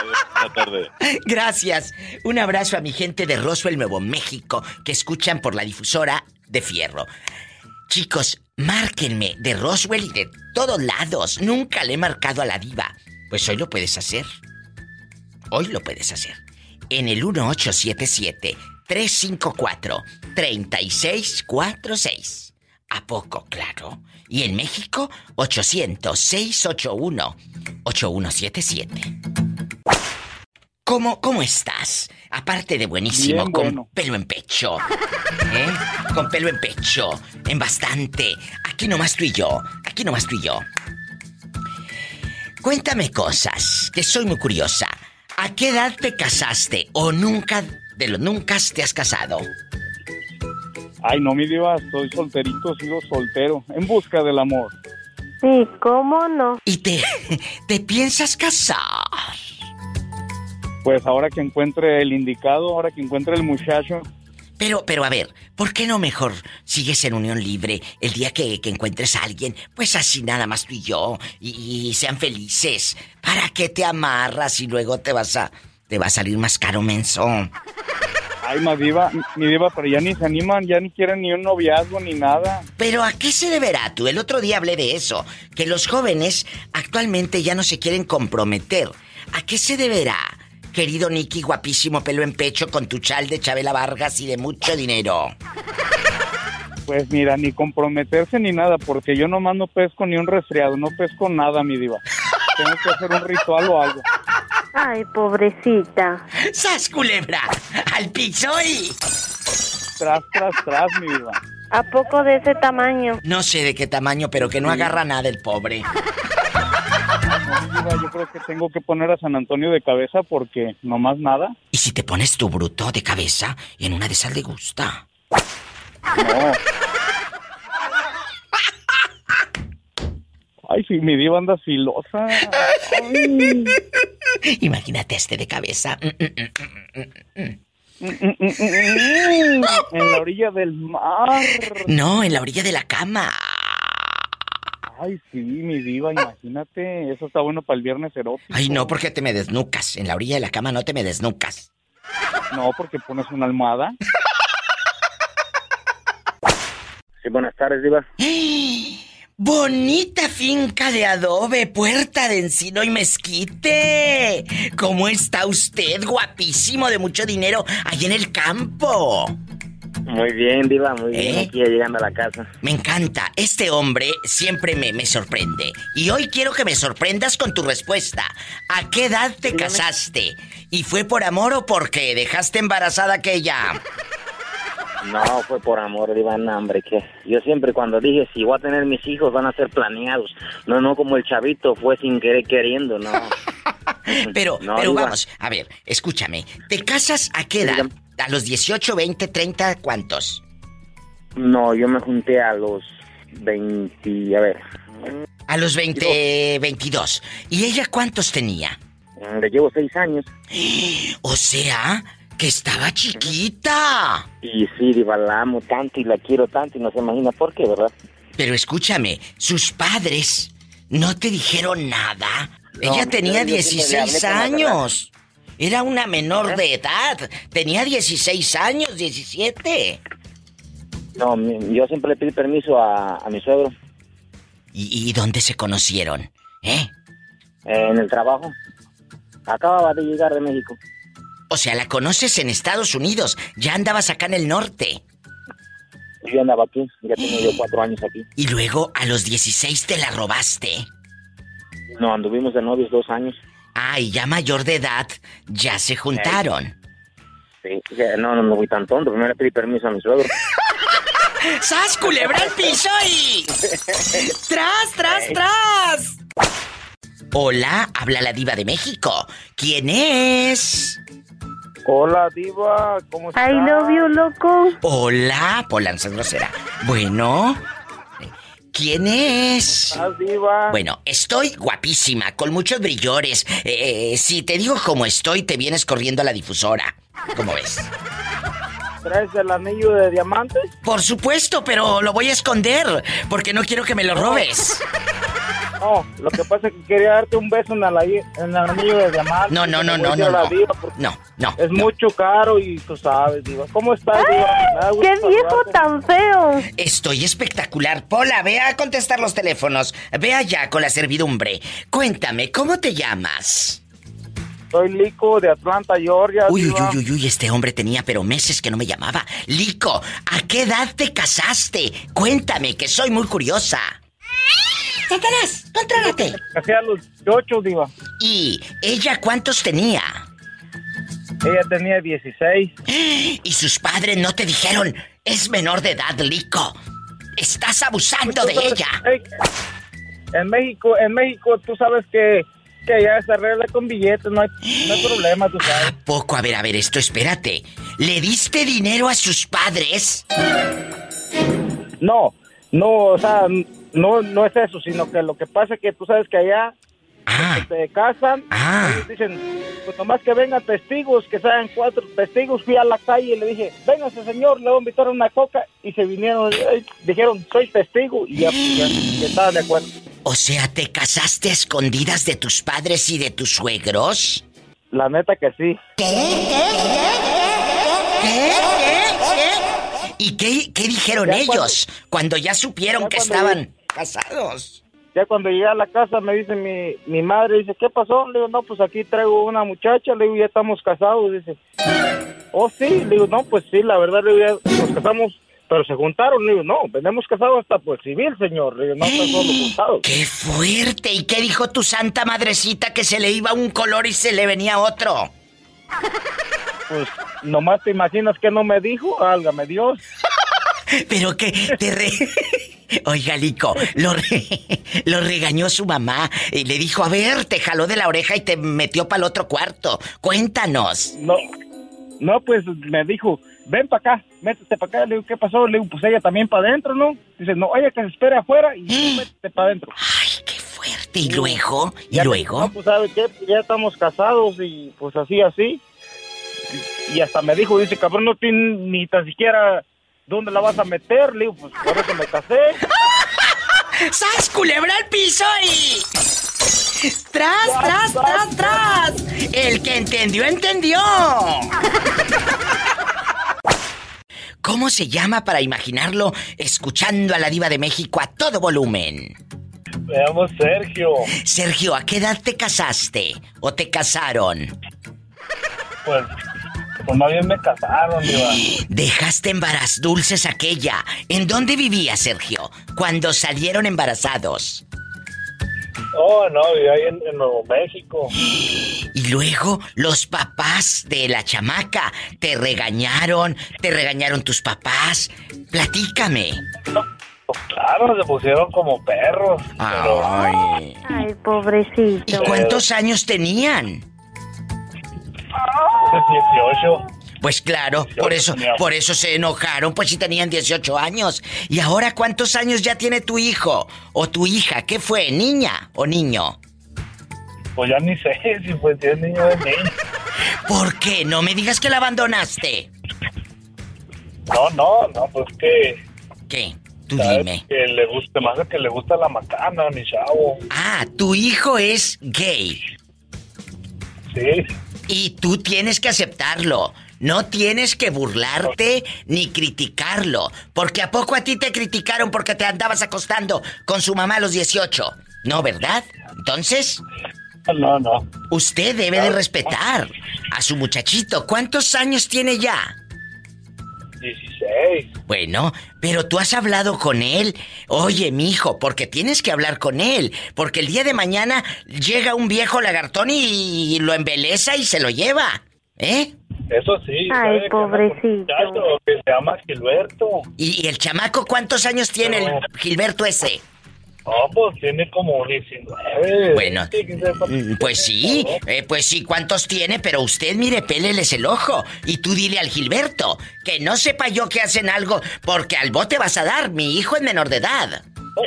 Buenas tardes. Gracias. Un abrazo a mi gente de Roswell, Nuevo México, que escuchan por la difusora de Fierro. Chicos, márquenme de Roswell y de todos lados. Nunca le he marcado a la diva. Pues hoy lo puedes hacer. Hoy lo puedes hacer. En el 1877-354-3646. ¿A poco, claro? Y en México, 800-681-8177. ¿Cómo, ¿Cómo estás? Aparte de buenísimo, Bien con bueno. pelo en pecho. ¿Eh? Con pelo en pecho. En bastante. Aquí nomás tú y yo. Aquí nomás tú y yo. Cuéntame cosas, que soy muy curiosa. ¿A qué edad te casaste o nunca, de lo nunca te has casado? Ay, no, mi diva, estoy solterito, sigo soltero, en busca del amor. Sí, ¿cómo no? ¿Y te, te piensas casar? Pues ahora que encuentre el indicado, ahora que encuentre el muchacho, Pero, pero a ver, ¿por qué no mejor sigues en unión libre el día que, que encuentres a alguien? Pues así nada más tú y yo, y, y sean felices. ¿Para qué te amarras y luego te vas a, te va a salir más caro menso? ay, mi diva, mi diva, pero ya ni se animan, ya ni quieren ni un noviazgo ni nada. Pero ¿a qué se deberá tú? El otro día hablé de eso, que los jóvenes actualmente ya no se quieren comprometer. ¿A qué se deberá? Querido Nicky, guapísimo pelo en pecho, con tu chal de Chabela Vargas y de mucho dinero? Pues mira, ni comprometerse ni nada, porque yo nomás no pesco ni un resfriado, no pesco nada, mi diva. Tengo que hacer un ritual o algo. Ay, pobrecita. ¡Sas, culebra! ¡Al piso y... Tras, tras, tras, mi diva. ¿A poco de ese tamaño? No sé de qué tamaño, pero que no agarra nada el pobre. Diva, yo creo que tengo que poner a San Antonio de cabeza porque nomás nada. ¿Y si te pones tu bruto de cabeza, en una de esas le gusta? No. Ay, sí, mi diva anda filosa. Ay. Imagínate este de cabeza. En la orilla del mar. No, en la orilla de la cama. Ay, sí, mi diva, imagínate. Eso está bueno para el viernes erótico. Ay, no, porque te me desnucas. En la orilla de la cama no te me desnucas. No, porque pones una almohada. Sí, buenas tardes, Diva. Bonita finca de adobe, puerta de encino y mezquite. ¿Cómo está usted, guapísimo, de mucho dinero, allí en el campo? Muy bien, Diva, muy bien. ¿Eh? Aquí ya llegando a la casa. Me encanta. Este hombre siempre me, me sorprende. Y hoy quiero que me sorprendas con tu respuesta. ¿A qué edad te casaste? ¿Y fue por amor o porque dejaste embarazada aquella? No, fue por amor, Diva, no, hombre, que yo siempre cuando dije, si voy a tener mis hijos, van a ser planeados. No, no como el chavito, fue sin querer queriendo, no. Pero, No, pero Diva. vamos, a ver, escúchame. ¿Te casas a qué edad? ¿A los 18, 20, 30, cuántos? No, yo me junté a los 20, a ver, A los 20, 22. ¿Y ella cuántos tenía? le llevo seis años. O sea, que estaba chiquita. Y sí, Diva, la amo tanto y la quiero tanto y no se imagina por qué, ¿verdad? Pero escúchame, sus padres no te dijeron nada. No, Ella tenía yo siempre le hablé 16 con la años. Era una menor de edad. Tenía 16 años, 17. No, yo siempre le pedí permiso a, a mi suegro ¿Y, y dónde se conocieron? ¿Eh? en el trabajo. Acababa de llegar de México. O sea, la conoces en Estados Unidos. Ya andabas acá en el norte. Yo andaba aquí, ya tengo yo cuatro años aquí. Y luego a los 16 te la robaste. No, anduvimos de novios dos años. Ah, y ya mayor de edad, ya se juntaron. Sí, ya, no, no me voy tan tonto. Primero le pedí permiso a mi suegro. ¡Sas, culebra al piso y... ¡Tras, tras, tras! Hola, habla la diva de México. ¿Quién es? Hola, diva, ¿cómo estás? I love you, loco. Hola, Polanza grosera. Bueno, ¿quién es? ¿Estás, diva? Bueno, estoy guapísima, con muchos brillores. Eh, si te digo cómo estoy, te vienes corriendo a la difusora. ¿Cómo ves? ¿Traes el anillo de diamantes? Por supuesto, pero lo voy a esconder, porque no quiero que me lo robes. No, lo que pasa es que quería darte un beso en, la- en el anillo de diamantes. No, no, no, no, no, no. No, no. Es mucho caro y tú sabes, diva. ¿Cómo estás, diva? ¡Qué viejo saludarte. tan feo! Estoy espectacular. Pola, ve a contestar los teléfonos. Ve allá con la servidumbre. Cuéntame, ¿cómo te llamas? Soy Lico de Atlanta, Georgia. Uy, uy, uy, uy, este hombre tenía pero meses que no me llamaba. Lico, ¿a qué edad te casaste? Cuéntame, que soy muy curiosa. ¡Satanás! ¡Contrólate! Casé a los 18, diva. ¿Y ella cuántos tenía? Ella tenía 16. Y sus padres no te dijeron, es menor de edad, Lico. Estás abusando de ella. En México, en México, tú sabes que, que ya se arregla con billetes, no hay, no hay problema, tú sabes. Poco, a ver, a ver, esto, espérate. ¿Le diste dinero a sus padres? No, no, o sea, no, no es eso, sino que lo que pasa es que tú sabes que allá que te casan, ellos dicen, pues nomás que vengan testigos, que sean cuatro testigos, fui a la calle y le dije, véngase señor, le voy a invitar una coca, y se vinieron, eh, dijeron, soy testigo, y ya, ya, ya estaban de acuerdo. O sea, ¿te casaste a escondidas de tus padres y de tus suegros? La neta que sí. ¿Y qué, qué dijeron Ya cuando- ellos cuando ya supieron ya que cuando estaban casados? Ya cuando llegué a la casa me dice mi, mi madre, dice, ¿qué pasó? Le digo, no, pues aquí traigo una muchacha, le digo, ya estamos casados, dice. Oh, sí, le digo, no, pues sí, la verdad, le digo, ya nos casamos, pero se juntaron, le digo, no, venimos casados hasta por civil, señor, le digo, no, hasta solo juntados. ¡Qué fuerte! ¿Y qué dijo tu santa madrecita que se le iba un color y se le venía otro? Pues nomás te imaginas que no me dijo, álgame Dios. Pero que te re... Oiga, Lico, lo, lo regañó su mamá y le dijo, a ver, te jaló de la oreja y te metió para el otro cuarto. Cuéntanos. No, no, pues me dijo, ven para acá, métete para acá. Le digo, ¿qué pasó? Le digo, pues ella también para adentro, ¿no? Dice, no, ella que se espere afuera y métete para adentro. Ay, qué fuerte. ¿Y luego? ¿Y luego? No, pues, ¿sabe qué? Ya estamos casados y pues así, así. Y hasta me dijo, dice, cabrón, no tiene ni tan siquiera dónde la vas a meter. Le digo, pues por eso me casé. ¡Sas, culebra al piso y... ¡Tras, tras, tras, tras! El que entendió, entendió. ¿Cómo se llama para imaginarlo escuchando a la diva de México a todo volumen? Me llamo Sergio. Sergio, ¿a qué edad te casaste? ¿O te casaron? Pues, pues más bien me casaron, diva. Dejaste embaraz dulces aquella. ¿En dónde vivía Sergio? Cuando salieron embarazados. Oh, no, vivía ahí en, en Nuevo México. Y luego los papás de la chamaca te regañaron, te regañaron tus papás. Platícame. Claro, se pusieron como perros. pero-. Ay, pobrecito. ¿Y cuántos años tenían? 18. Pues claro, por eso, por eso se enojaron, pues si tenían 18 años. ¿Y ahora cuántos años ya tiene tu hijo? ¿O tu hija? ¿Qué fue? ¿Niña o niño? Pues ya ni sé si fue si niño de niño. ¿Por qué? No me digas que la abandonaste. No, no, no, pues que. ¿Qué? Tú dime. Que le gusta, más que le gusta la macana, mi chavo. Ah, tu hijo es gay. Sí. Y tú tienes que aceptarlo. No tienes que burlarte ni criticarlo. Porque a poco a ti te criticaron porque te andabas acostando con su mamá a los 18. No, ¿verdad? Entonces, No, no. usted debe de respetar a su muchachito. ¿Cuántos años tiene ya? 16. Bueno, pero tú has hablado con él. Oye, mi hijo, porque tienes que hablar con él. Porque el día de mañana llega un viejo lagartón y lo embeleza y se lo lleva. ¿Eh? Eso sí. Ay. Que pobrecito. muchacho Que se llama Gilberto. ¿Y, y el chamaco cuántos años tiene el Gilberto ese? No, pues tiene como 19. Bueno, Pues sí, eh, pues sí, ¿cuántos tiene? Pero usted, mire, péleles el ojo. Y tú dile al Gilberto que no sepa yo que hacen algo, porque al bote vas a dar. Mi hijo es menor de edad.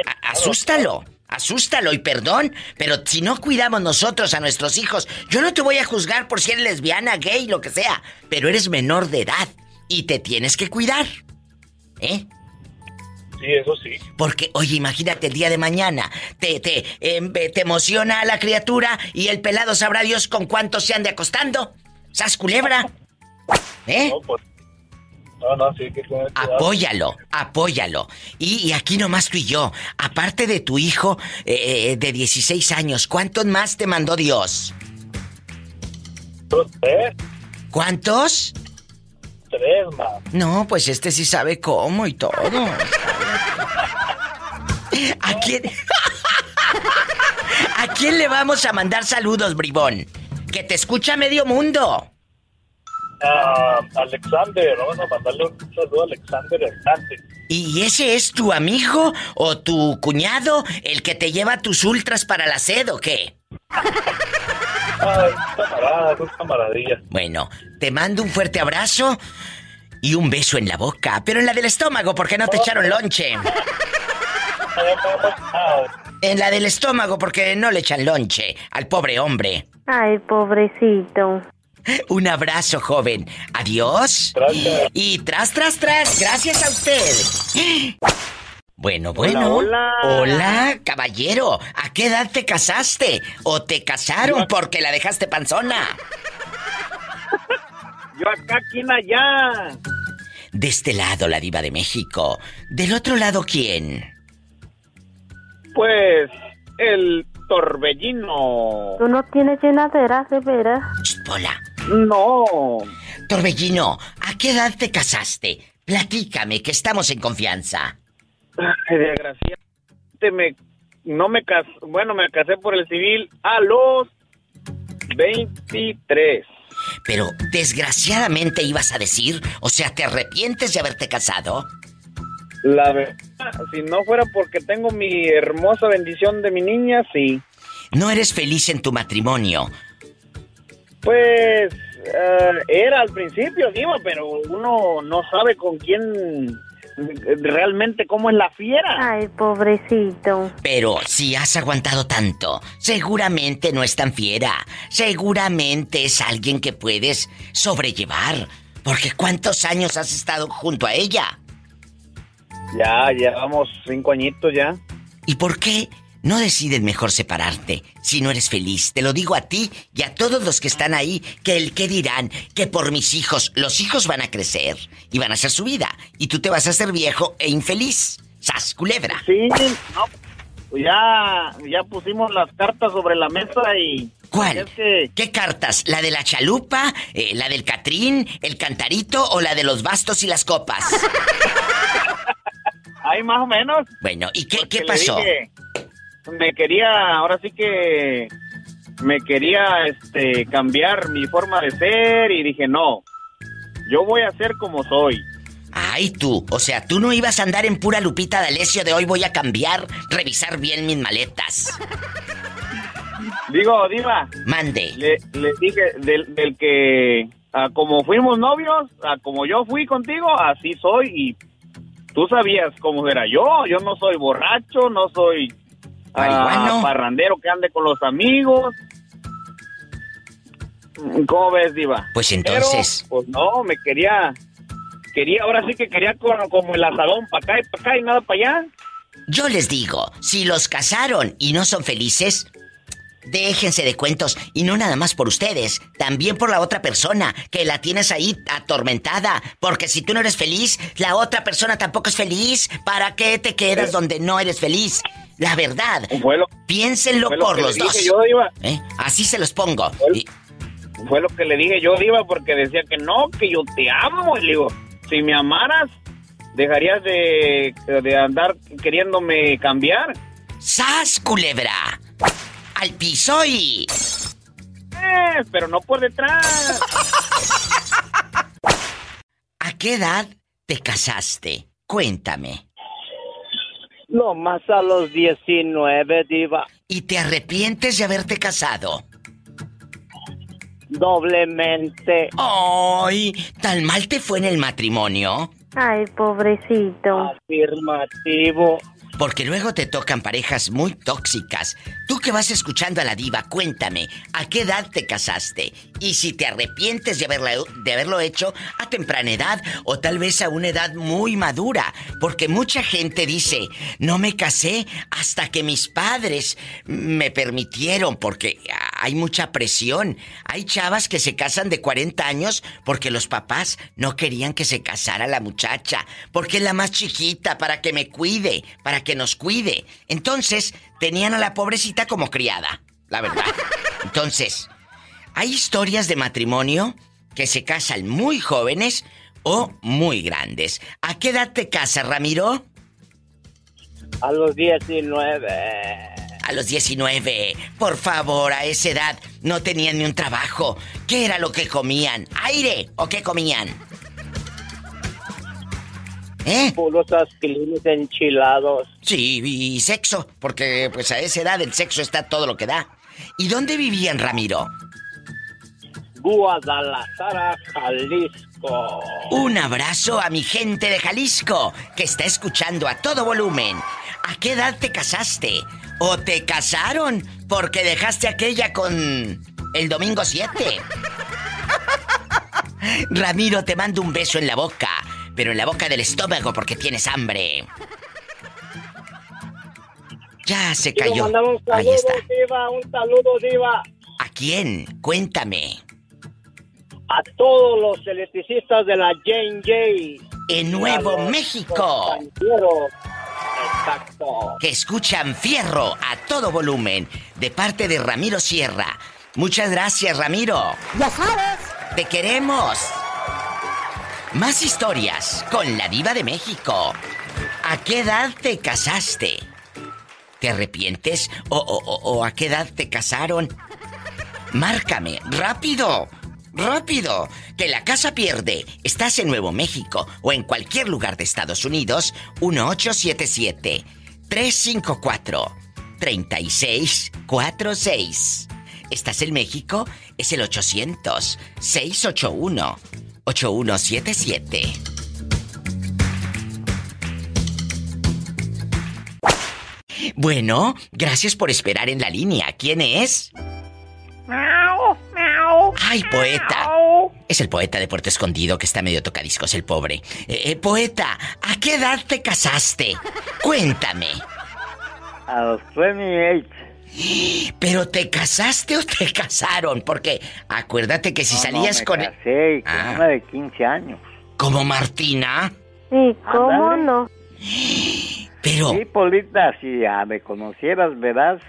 A- asústalo, asústalo y perdón, pero si no cuidamos nosotros a nuestros hijos, yo no te voy a juzgar por si eres lesbiana, gay, lo que sea, pero eres menor de edad y te tienes que cuidar. ¿Eh? Sí, eso sí. Porque, oye, imagínate el día de mañana, te, te, em, te emociona a la criatura y el pelado sabrá Dios con cuántos se ande acostando. ¿Sas culebra? ¿Eh? No, pues. No, no, sí, que tener cuidado. Apóyalo, apóyalo. Y, y aquí nomás tú y yo, aparte de tu hijo eh, de 16 años, ¿cuántos más te mandó Dios? Tres, ¿Cuántos? Tres más. No, pues este sí sabe cómo y todo. ¿A quién? ¿A quién le vamos a mandar saludos, bribón? Que te escucha medio mundo. Ah, Alexander, vamos a mandarle un saludo a Alexander Hernández. ¿Y ese es tu amigo o tu cuñado el que te lleva tus ultras para la sed o qué? Camarada, camaradilla. Bueno, te mando un fuerte abrazo y un beso en la boca, pero en la del estómago porque no te echaron lonche. En la del estómago porque no le echan lonche al pobre hombre. Ay, pobrecito. Un abrazo, joven. Adiós. Gracias. Y tras, tras, tras, gracias a usted. Bueno, bueno. Hola, Hola, caballero. ¿A qué edad te casaste? ¿O te casaron porque la dejaste panzona? Yo acá, ¿quién allá? De este lado, la diva de México. Del otro lado, ¿quién? Pues el torbellino. ¿Tú no tienes llenadera, de veras? Hola. No. Torbellino, ¿a qué edad te casaste? Platícame, que estamos en confianza. Desgraciadamente me, no me casé, bueno, me casé por el civil a los 23. Pero desgraciadamente ibas a decir, o sea, ¿te arrepientes de haberte casado? La verdad, si no fuera porque tengo mi hermosa bendición de mi niña, sí. ¿No eres feliz en tu matrimonio? Pues eh, era al principio, Diva, pero uno no sabe con quién realmente cómo es la fiera. Ay, pobrecito. Pero si has aguantado tanto, seguramente no es tan fiera. Seguramente es alguien que puedes sobrellevar. Porque ¿cuántos años has estado junto a ella? Ya, llevamos cinco añitos ya. ¿Y por qué no deciden mejor separarte si no eres feliz. Te lo digo a ti y a todos los que están ahí, que el que dirán que por mis hijos, los hijos van a crecer y van a hacer su vida y tú te vas a hacer viejo e infeliz. ¡Sas, culebra! Sí, no, pues ya, ya pusimos las cartas sobre la mesa y... ¿Cuál? ¿Qué cartas? ¿La de la chalupa? Eh, ¿La del catrín? ¿El cantarito? ¿O la de los bastos y las copas? Hay más o menos. Bueno, ¿y qué, qué pasó? Me quería, ahora sí que me quería este cambiar mi forma de ser y dije, "No. Yo voy a ser como soy." Ay, tú, o sea, tú no ibas a andar en pura Lupita D'Alessio de hoy voy a cambiar, revisar bien mis maletas. Digo, Diva. Mande. Le, dije del, que, como fuimos novios, a como yo fui contigo, así soy y tú sabías cómo era yo. Yo no soy borracho, no soy Ah, parrandero que ande con los amigos. ¿Cómo ves, Diva? Pues entonces. pues no, me quería. Quería, ahora sí que quería como, el asadón, para acá y para acá y nada para allá. Yo les digo, si los casaron y no son felices, déjense de cuentos y no nada más por ustedes, también por la otra persona que la tienes ahí atormentada, porque si tú no eres feliz, la otra persona tampoco es feliz. ¿Para qué te quedas donde no eres feliz? La verdad. Piénsenlo por los dos. ¿Eh? Así se los pongo. Fue, lo que le dije yo, Diva, porque decía que no, que yo te amo. Y le digo, si me amaras, dejarías de, de andar queriéndome cambiar. ¡Sas, culebra! ¡Al piso y. Eh, pero no por detrás. ¿A qué edad te casaste? Cuéntame. No, más a los 19, diva. ¿Y te arrepientes de haberte casado? Doblemente. ¡Ay! ¿Tan mal te fue en el matrimonio? Ay, pobrecito. Afirmativo. Porque luego te tocan parejas muy tóxicas. Tú que vas escuchando a la diva, cuéntame, ¿a qué edad te casaste? Y si te arrepientes de, de haberlo hecho a temprana edad o tal vez a una edad muy madura. Porque mucha gente dice, no me casé hasta que mis padres me permitieron porque hay mucha presión. Hay chavas que se casan de 40 años porque los papás no querían que se casara la muchacha, porque es la más chiquita para que me cuide, para que nos cuide. Entonces, tenían a la pobrecita como criada, la verdad. Entonces, hay historias de matrimonio que se casan muy jóvenes o muy grandes. ¿A qué edad te casas, Ramiro? A los 19. A los 19. Por favor, a esa edad no tenían ni un trabajo. ¿Qué era lo que comían? ¿Aire o qué comían? ¿Eh? Puros enchilados. Sí, y sexo, porque pues a esa edad el sexo está todo lo que da. ¿Y dónde vivían, Ramiro? Guadalajara, Jalisco. Un abrazo a mi gente de Jalisco, que está escuchando a todo volumen. ¿A qué edad te casaste? ¿O te casaron porque dejaste aquella con el domingo 7? Ramiro, te mando un beso en la boca, pero en la boca del estómago porque tienes hambre. Ya se cayó. Un Ahí está. Diva, un saludo, Diva. ¿A quién? Cuéntame. A todos los electricistas de la Jane Jay. En Nuevo México. Exacto. Que escuchan Fierro a todo volumen de parte de Ramiro Sierra. Muchas gracias, Ramiro. Ya sabes. Te queremos. Más historias con la diva de México. ¿A qué edad te casaste? ¿Te arrepientes? ¿O, o- o- o a qué edad te casaron? Márcame, rápido, rápido, que la casa pierde. Estás en Nuevo México o en cualquier lugar de Estados Unidos, 1877 354 3646. ¿Estás en México? Es el 800 681 8177. Bueno, gracias por esperar en la línea. ¿Quién es? Miau, miau. ¡Ay, poeta! Es el poeta de Puerto Escondido que está medio tocadiscos, el pobre. Eh, eh, poeta, ¿a qué edad te casaste? Cuéntame. A los 28. ¿Pero te casaste o te casaron? Porque acuérdate que si No, no, salías me con... casé con Ah. una de 15 años. ¿Como Martina? Sí, ¿cómo no? Pero... Sí, Polita, si ya me conocieras, verás,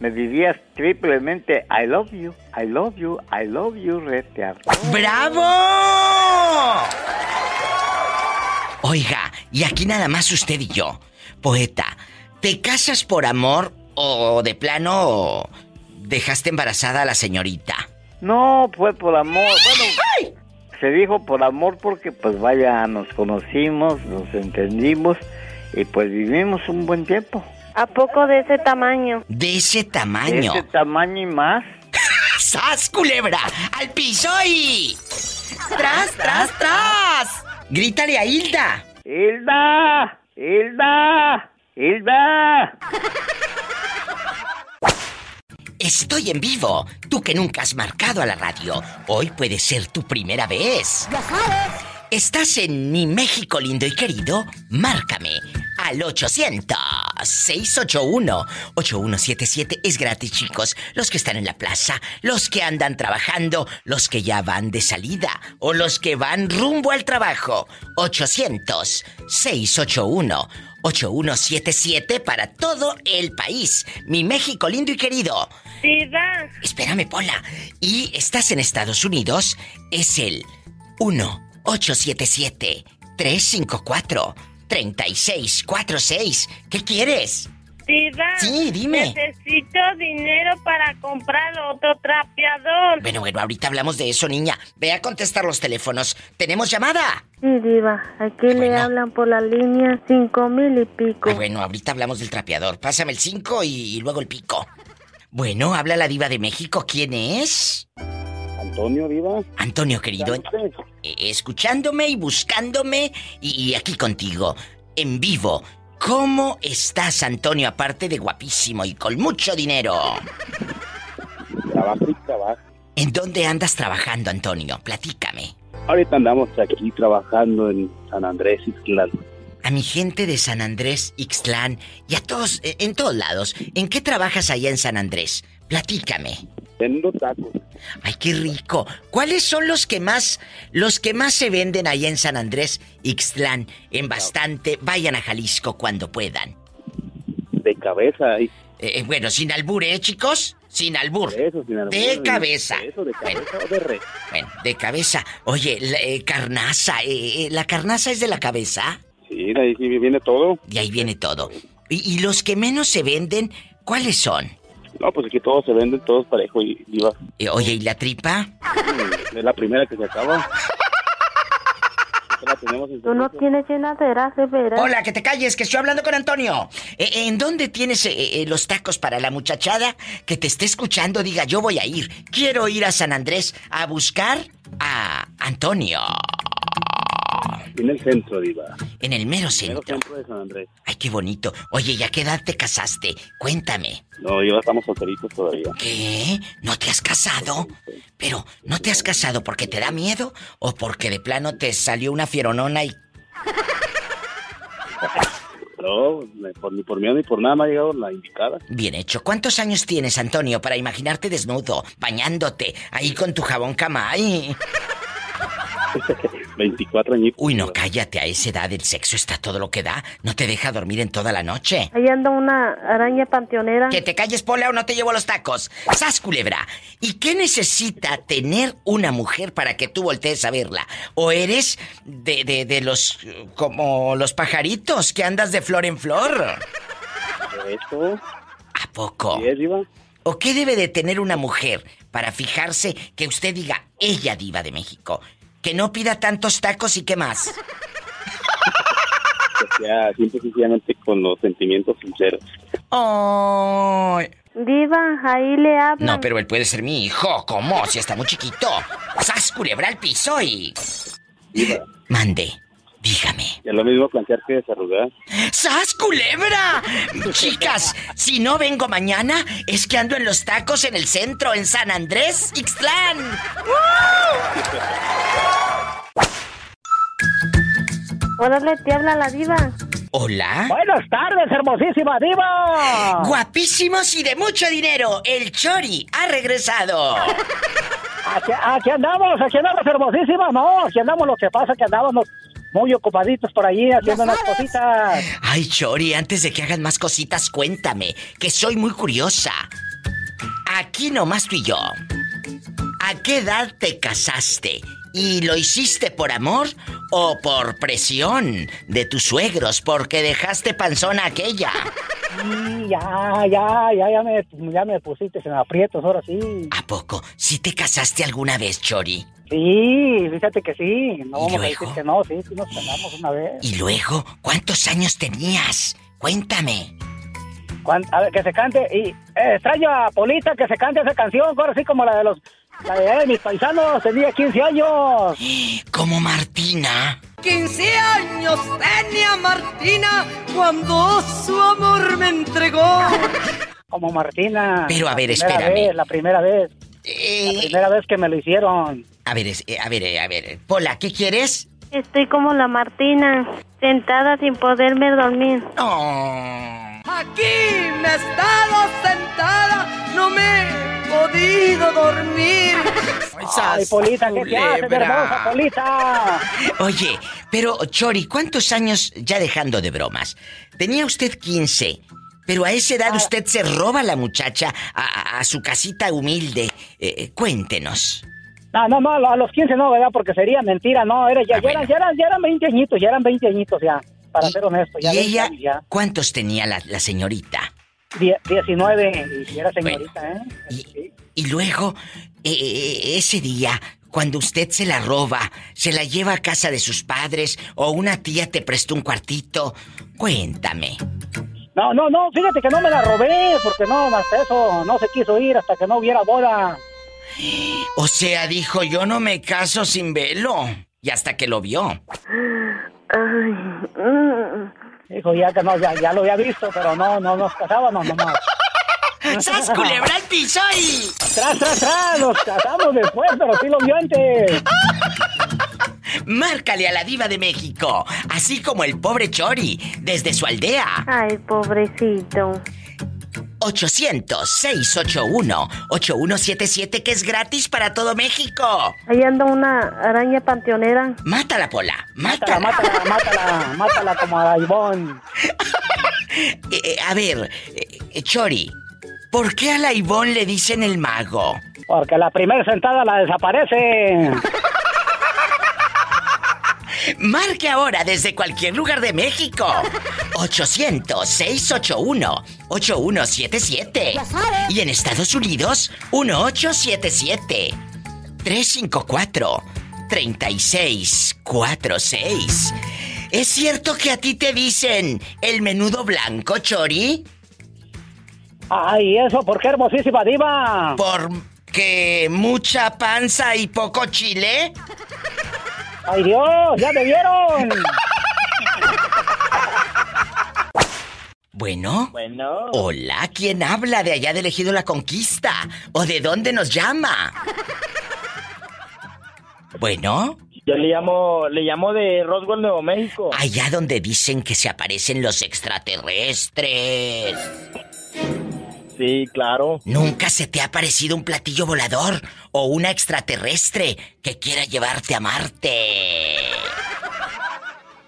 me dirías triplemente I love you, I love you, I love you, retear. ¡Bravo! Oiga, y aquí nada más usted y yo. Poeta, ¿te casas por amor o de plano dejaste embarazada a la señorita? No, fue por amor. Bueno, se dijo por amor porque pues vaya, nos conocimos, nos entendimos y pues vivimos un buen tiempo. ¿A poco de ese tamaño? De ese tamaño. De ese tamaño y más. ¡Sas, culebra! ¡Al piso y... ¡Tras, tras, tras! Grítale a Hilda. ¡Hilda! ¡Hilda! ¡Hilda! Estoy en vivo. Tú que nunca has marcado a la radio. Hoy puede ser tu primera vez. Ya sabes. ¿Estás en mi México lindo y querido? Márcame al 800-681-8177. Es gratis, chicos. Los que están en la plaza, los que andan trabajando, los que ya van de salida o los que van rumbo al trabajo. 800-681-8177 para todo el país. Mi México lindo y querido. Diva. Espérame, Pola. Y estás en Estados Unidos, es el 1-877-354-3646. ¿Qué quieres? Diva. Sí, dime. Necesito dinero para comprar otro trapeador. Bueno, bueno, ahorita hablamos de eso, niña. Ve a contestar los teléfonos. ¿Tenemos llamada? Sí, Diva. Aquí le hablan por la línea cinco mil y pico. Ah, bueno, ahorita hablamos del trapeador. Pásame el 5 y, luego el pico. Bueno, habla la diva de México. ¿Quién es? Antonio, Diva. Antonio, querido. eh, escuchándome y buscándome y, y aquí contigo, en vivo. ¿Cómo estás, Antonio, aparte de guapísimo y con mucho dinero? Trabajo y trabajo. ¿En dónde andas trabajando, Antonio? Platícame. Ahorita andamos aquí trabajando en San Andrés, Ixtlán. A mi gente de San Andrés, Ixtlán y a todos, eh, en todos lados. ¿En qué trabajas allá en San Andrés? Platícame. Vendo tacos. Ay, qué rico. ¿Cuáles son los que más, los que más se venden allá en San Andrés, Ixtlán, en bastante? Vayan a Jalisco cuando puedan. De cabeza. y- Eh, bueno, sin albur, ¿eh, chicos? Sin albur. Eso, sin albur, De cabeza. Eso, de cabeza o de res. Bueno, de cabeza. Oye, la, eh, carnaza, eh, eh, ¿la carnaza es de la cabeza? Sí, de ahí viene todo. De ahí viene todo. ¿Y, y los que menos se venden, cuáles son? No, pues aquí todos se venden, todos parejo y Diva. Eh, oye, ¿y la tripa? Es la primera que se acaba. Esta la tenemos en Tú no tienes llenaderas de veras. Hola, que te calles, que estoy hablando con Antonio. Eh, ¿En dónde tienes eh, eh, los tacos para la muchachada que te esté escuchando? Diga, yo voy a ir. Quiero ir a San Andrés a buscar a Antonio. En el centro, Diva. En el mero centro. centro de San Andrés. Ay, qué bonito. Oye, ¿y a qué edad te casaste? Cuéntame. No, yo estamos solteritos todavía. ¿Qué? ¿No te has casado? Pero, ¿no te has casado porque te da miedo? ¿O porque de plano te salió una fieronona y... No, ni por, ni por miedo ni por nada me ha llegado la indicada. Bien hecho. ¿Cuántos años tienes, Antonio, para imaginarte desnudo, bañándote, ahí con tu jabón camay? 24 añitos. Uy, no, cállate, a esa edad el sexo está todo lo que da. No te deja dormir en toda la noche. Ahí anda una araña panteonera. Que te calles, Pola, o no te llevo los tacos. ¡Sas, culebra! ¿Y qué necesita tener una mujer para que tú voltees a verla? ¿O eres de, de, de los... como los pajaritos que andas de flor en flor? Eso. ¿A poco? Sí, es, Diva. ¿O qué debe de tener una mujer para fijarse que usted diga, ella diva de México? Que no pida tantos tacos y qué más. Que sea simple y sencillamente con los sentimientos sinceros. Ay. Diva, ahí le hablan. No, pero él puede ser mi hijo. ¿Cómo? Si está muy chiquito. ¡Sas, culebra al piso y... Diva, Mande. Dígame. es lo mismo plantear que desarrollar. ¡Sas, culebra! Chicas, si no vengo mañana, es que ando en los tacos en el centro, en San Andrés, Ixtlán. Órale, te habla la diva. Hola. Buenas tardes, hermosísima diva. Guapísimos y de mucho dinero, el Chori ha regresado. Aquí, aquí andamos, aquí andamos, hermosísima. No, aquí andamos. Lo que pasa que andábamos muy ocupaditos por allí haciendo unas cositas. Ay, Chori, antes de que hagan más cositas, cuéntame, que soy muy curiosa. Aquí nomás tú y yo. ¿A qué edad te casaste? ¿Y lo hiciste por amor o por presión de tus suegros porque dejaste panzona aquella? Sí, ya, ya, ya, ya me, ya me pusiste en aprietos, ahora sí. ¿A poco? ¿Sí te casaste alguna vez, Chori? Sí, fíjate que sí. No ¿Y vamos a decir que no, sí, sí nos casamos una vez. ¿Y luego? ¿Cuántos años tenías? Cuéntame. Cuan- A ver, que se cante. Y eh, extraño a Polita que se cante esa canción, ahora sí como la de los. La de eh, mis paisanos, tenía 15 años. ¿Como Martina? 15 años tenía Martina cuando su amor me entregó. Como Martina. Pero, a ver, espérame. vez, la primera vez. Eh, La primera vez que me lo hicieron. A ver, eh, a ver, eh, a ver. Pola, ¿qué quieres? Estoy como la Martina, sentada sin poderme dormir. Aquí me he estado sentada, no me he podido dormir. Ay, Polita, ¿qué te haces, hermosa Polita? Oye, pero Chori, ¿cuántos años, ya dejando de bromas? Tenía usted 15, pero a esa Ah. edad usted se roba a la muchacha a, a- a su casita humilde. Eh, eh, cuéntenos. No, no, no, a los 15 no, ¿verdad? Porque sería mentira, no, era, Ah, ya, eran, ya, eran, ya eran 20 añitos, ya eran 20 añitos ya, para ser honesto. Ya ¿Y 20 ella ya. cuántos tenía la, la señorita? Die- 19, y era señorita, ¿eh? Y, y luego, eh, ese día, cuando usted se la roba, se la lleva a casa de sus padres o una tía te prestó un cuartito, cuéntame. No, no, no, fíjate que no me la robé, porque no, hasta eso no se quiso ir hasta que no hubiera boda. O sea, dijo, yo no me caso sin velo. Y hasta que lo vio. Dijo ya que no, ya, ya lo había visto, pero no, no nos casábamos nomás. ¡Sas, culebra al piso y... Tras, tras, tras, nos casamos después, pero sí lo vio antes. Márcale a la diva de México, así como el pobre Chori, desde su aldea. Ay, pobrecito. 800-681-8177, que es gratis para todo México. Ahí anda una araña panteonera. Mátala, Pola. Mátala, mátala, mátala, mátala como a Ivonne. Eh, eh, a ver, eh, Chori, ¿por qué a la Ivonne le dicen el mago? Porque la primera sentada la desaparece. Marque ahora desde cualquier lugar de México. 800-681-8177. Ya sabes. Y en Estados Unidos, 1877-354-3646. ¿Es cierto que a ti te dicen el menudo blanco, Chori? Ay, eso, ¿por qué hermosísima diva? ¿Porque mucha panza y poco chile? Ay, Dios, ya me vieron. Bueno. Bueno. Hola, ¿quién habla de allá de Elegido la Conquista? ¿O de dónde nos llama? Bueno, Yo le llamo, le llamo de Roswell, Nuevo México. allá donde dicen que se aparecen los extraterrestres. Sí, claro. ¿Nunca se te ha parecido un platillo volador o una extraterrestre que quiera llevarte a Marte?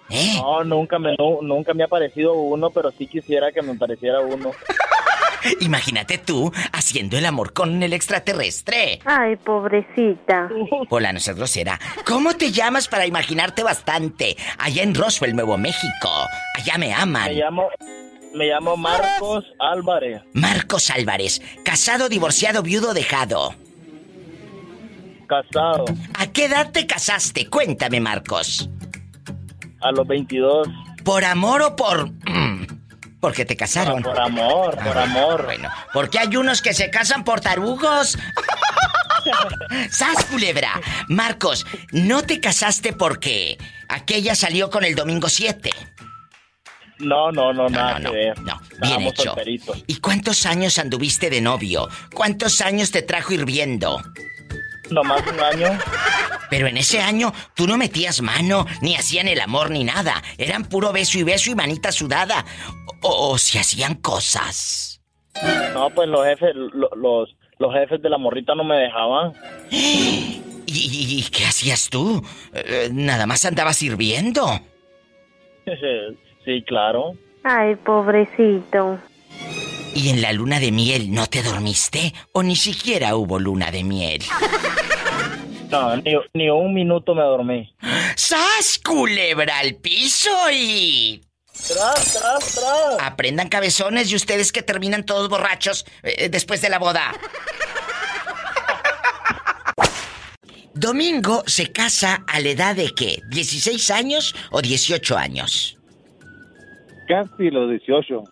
¿Eh? No, nunca me, nunca me ha parecido uno, pero sí quisiera que me pareciera uno. Imagínate tú haciendo el amor con el extraterrestre. Ay, pobrecita. Hola, no seas grosera. ¿Cómo te llamas para imaginarte bastante? Allá en Roswell, Nuevo México. Allá me aman. Me llamo, me llamo Marcos Álvarez. Marcos Álvarez. Casado, divorciado, viudo, dejado. Casado. ¿A qué edad te casaste? Cuéntame, Marcos. A los 22. ¿Por amor o por...? Porque te casaron. por amor, por ah, amor. Bueno, porque hay unos que se casan por tarugos. ¡Sas, culebra! Marcos, ¿no te casaste porque aquella salió con el domingo 7? No, no, no, nada no, no, bien hecho. ¿Y cuántos años anduviste de novio? ¿Cuántos años te trajo hirviendo? No más un año. Pero en ese año tú no metías mano, ni hacían el amor ni nada. Eran puro beso y beso y manita sudada. O, si hacían cosas. No, pues los jefes, los, los jefes de la morrita no me dejaban. ¿Y, qué hacías tú? Eh, nada más andabas sirviendo. sí, claro. Ay, pobrecito. ¿Y en la luna de miel no te dormiste? ¿O ni siquiera hubo luna de miel? No, ni, un minuto me dormí. ¡Sas, culebra al piso y... Tras, tras, tras. Aprendan cabezones y ustedes que terminan todos borrachos eh, después de la boda. Domingo se casa a la edad de qué? ¿16 años o 18 años? Casi los 18.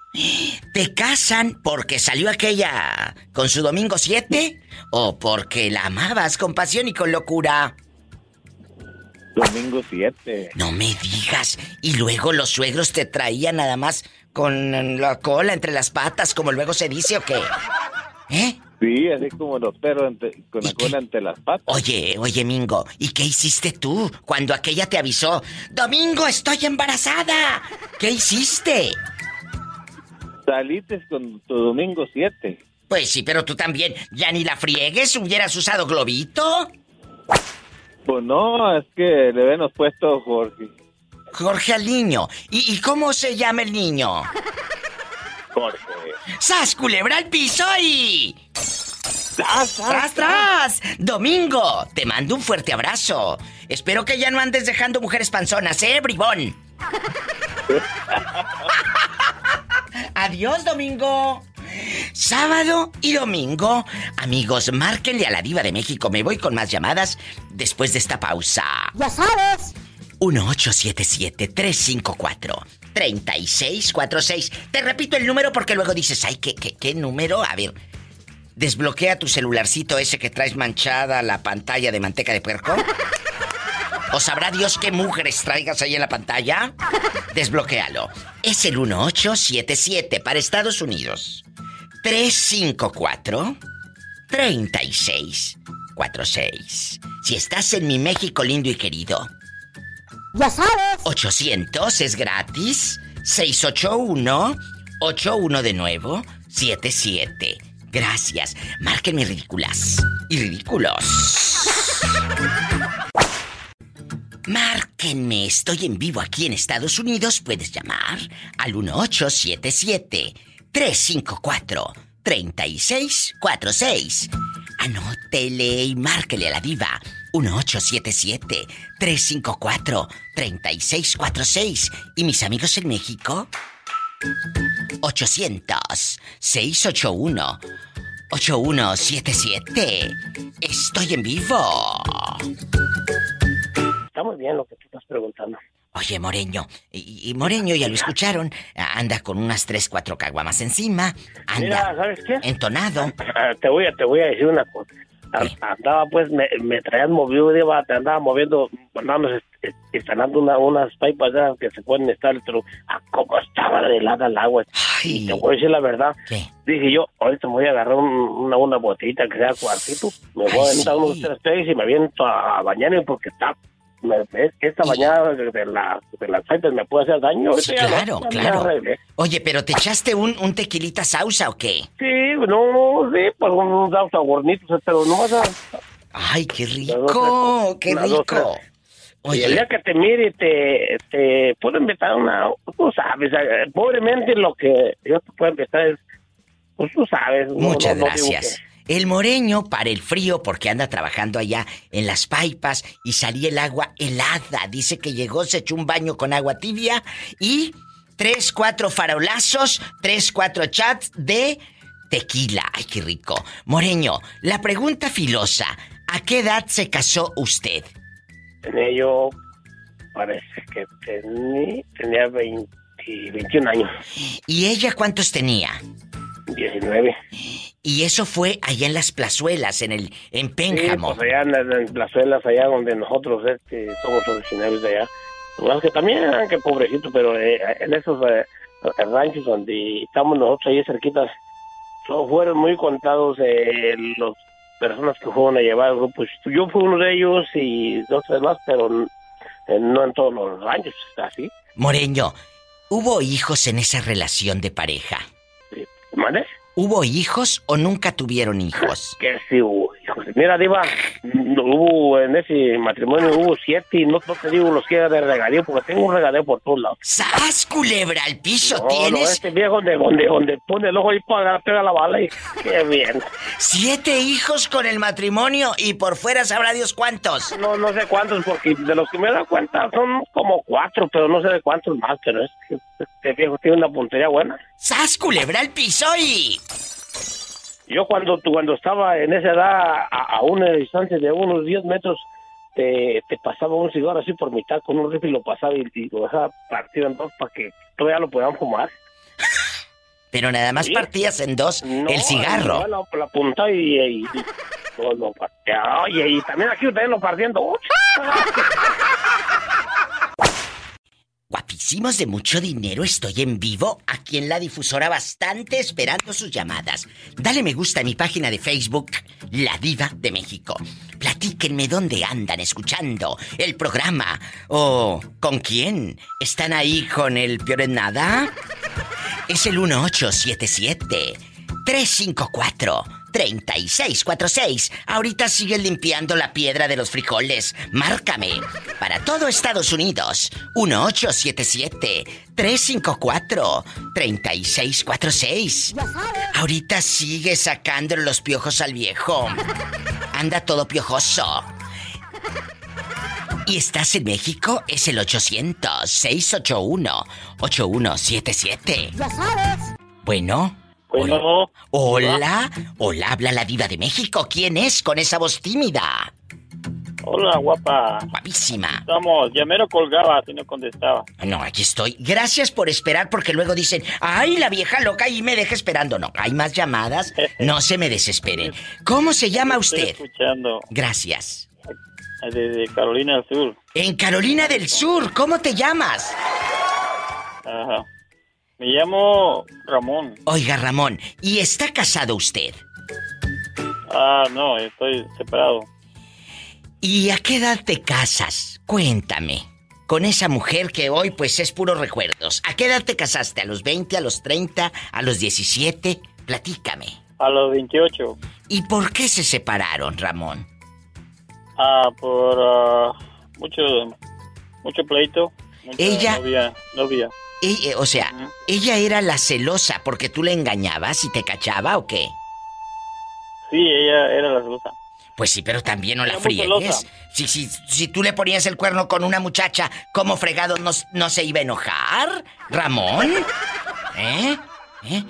¿Te casan porque salió aquella con su domingo 7 o porque la amabas con pasión y con locura? Domingo 7. No me digas. Y luego los suegros te traían nada más con la cola entre las patas, como luego se dice o qué? ¿Eh? Sí, así como los perros con la cola entre las patas. Oye, oye, Mingo, ¿y qué hiciste tú cuando aquella te avisó? Domingo, estoy embarazada. ¿Qué hiciste? Saliste con tu domingo 7. Pues sí, pero tú también. Ya ni la friegues, hubieras usado globito. Pues no, es que le habíamos puesto Jorge. Jorge al niño. ¿Y, ¿Y, cómo se llama el niño? Jorge. ¡Sas, culebra al piso y... ¡Tras, tras, tras! Domingo, te mando un fuerte abrazo. Espero que ya no andes dejando mujeres panzonas, ¿eh, bribón? Adiós, Domingo. Sábado y domingo. Amigos, márquenle a la diva de México. Me voy con más llamadas después de esta pausa. Ya sabes. 1877-354-3646. Te repito el número porque luego dices, ay, ¿qué, qué, número? A ver, desbloquea tu celularcito ese que traes manchada la pantalla de manteca de puerco. ¿O sabrá Dios qué mujeres traigas ahí en la pantalla? Desbloquéalo. Es el 1877 para Estados Unidos. 354 3646. Si estás en mi México lindo y querido, ya sabes. 800 es gratis. 681 81 de nuevo 77. Gracias. Márquenme ridículas y ridículos. Márquenme, estoy en vivo aquí en Estados Unidos. Puedes llamar al 1877 354 3646. Anótele y márquele a la diva 1877-354-3646. ¿Y mis amigos en México? 800-681-8177. Estoy en vivo. Está muy bien lo que tú estás preguntando. Oye, Moreño, y, Moreño ya lo escucharon, anda con unas 3, 4 caguamas encima, anda Mira, ¿sabes qué? entonado. Te voy a, te voy a decir una cosa. Andaba pues, me, me traían movido, te andaba moviendo, andábamos instalando una, unas pipas que se pueden estar, pero a cómo estaba helada el agua. Y te voy a decir la verdad. Dije yo, ahorita me voy a agarrar una, una botita que sea cuartito, me voy a entrar unos tres pesos y me aviento a, bañarme porque está me, esta bañada de, de la, de las aceites me puede hacer daño. Sí, claro, no, claro. Oye, pero ¿te echaste un, un tequilita sausa o qué? Sí, no, sí, pues unos dados aguarnitos, pero no vas a... Ay, qué rico, qué rico. Y el día que te mire y te, te puedo invitar una, tú sabes, eh, pobremente lo que yo te puedo invitar es, pues tú sabes. Muchas no- no digo gracias. El moreño para el frío porque anda trabajando allá en las paipas y salía el agua helada. Dice que llegó, se echó un baño con agua tibia y tres, cuatro farolazos, tres, cuatro chats de tequila. Ay, qué rico. Moreño, la pregunta filosa. ¿A qué edad se casó usted? tenía yo, parece que tenía, tenía 20, 21 años, ¿Y ella cuántos tenía? 19. Y eso fue allá en las plazuelas, en el en Sí, Pénjamo. pues allá en, en plazuelas, allá donde nosotros este, somos originarios de allá. Más que también, ah, que pobrecito, pero eh, en esos eh, ranchos donde estamos nosotros ahí cerquitas, no fueron muy contados eh, los personas que fueron a llevar el grupo. Yo fui uno de ellos y dos tres más, pero eh, no en todos los ranchos, así. Moreño, ¿hubo hijos en esa relación de pareja? ¿Hubo hijos o nunca tuvieron hijos? Que sí hubo, hijos. Mira, Diva, hubo en ese matrimonio hubo siete y no, no te digo los que era de regadío porque tengo un regadío por todos lados. ¡Sas, culebra! ¿El piso No, tienes? no, este viejo donde, donde, donde pone el ojo ahí para pega la bala y qué bien. Siete hijos con el matrimonio y por fuera sabrá Dios cuántos. No, no sé cuántos, porque de los que me he dado cuenta son como cuatro, pero no sé de cuántos más, pero es que este viejo tiene una puntería buena. ¡Sas, culebra el piso y... Yo cuando cuando estaba en esa edad, a, a una distancia de unos 10 metros, te, te pasaba un cigarro así por mitad con un rifle y lo pasaba y, y lo dejaba partido en dos para que todavía lo podamos fumar. Pero nada más Sí. partías en dos el cigarro. La, la punta y, y, y lo, lo partía. Oye, y también aquí ustedes lo partiendo. Guapísimos de mucho dinero, estoy en vivo aquí en la difusora bastante esperando sus llamadas. Dale me gusta a mi página de Facebook, La Diva de México. Platíquenme dónde andan escuchando el programa o con quién. ¿Están ahí con el peor nada? Es el 1877 354 3646. Ahorita siguen limpiando la piedra de los frijoles. Márcame. Para todo Estados Unidos. 1877-354-3646. Ahorita sigue sacando los piojos al viejo. Anda todo piojoso. ¿Y estás en México? Es el 800-681-8177. Ya sabes. Bueno. Bueno. Hola. Hola, habla la diva de México. ¿Quién es con esa voz tímida? Hola, guapa. Guapísima. Estamos, ya mero colgaba, si no contestaba. No, aquí estoy. Gracias por esperar porque luego dicen, ay, la vieja loca y me deja esperando. No, hay más llamadas. No se me desesperen. ¿Cómo se llama Estoy usted? escuchando Gracias. desde Carolina del Sur. En Carolina del Sur, ¿cómo te llamas? Ajá. Me llamo Ramón. Oiga, Ramón, ¿y está casado usted? Ah, no, estoy separado. ¿Y a qué edad te casas? Cuéntame. Con esa mujer que hoy pues es puros recuerdos. ¿A qué edad te casaste? ¿A los 20, a los 30, a los 17? Platícame. A los 28. ¿Y por qué se separaron, Ramón? Ah, por ah, mucho, mucho pleito. Mucha Ella- Novia, novia. Ella- o sea, ¿ella era la celosa porque tú le engañabas y te cachaba o qué? Sí, ella era la celosa. Pues sí, pero también no la friegues. Si, si, si tú le ponías el cuerno con una muchacha, ¿cómo fregado no, no se iba a enojar? ¿Ramón? ¿Eh? ¿Eh?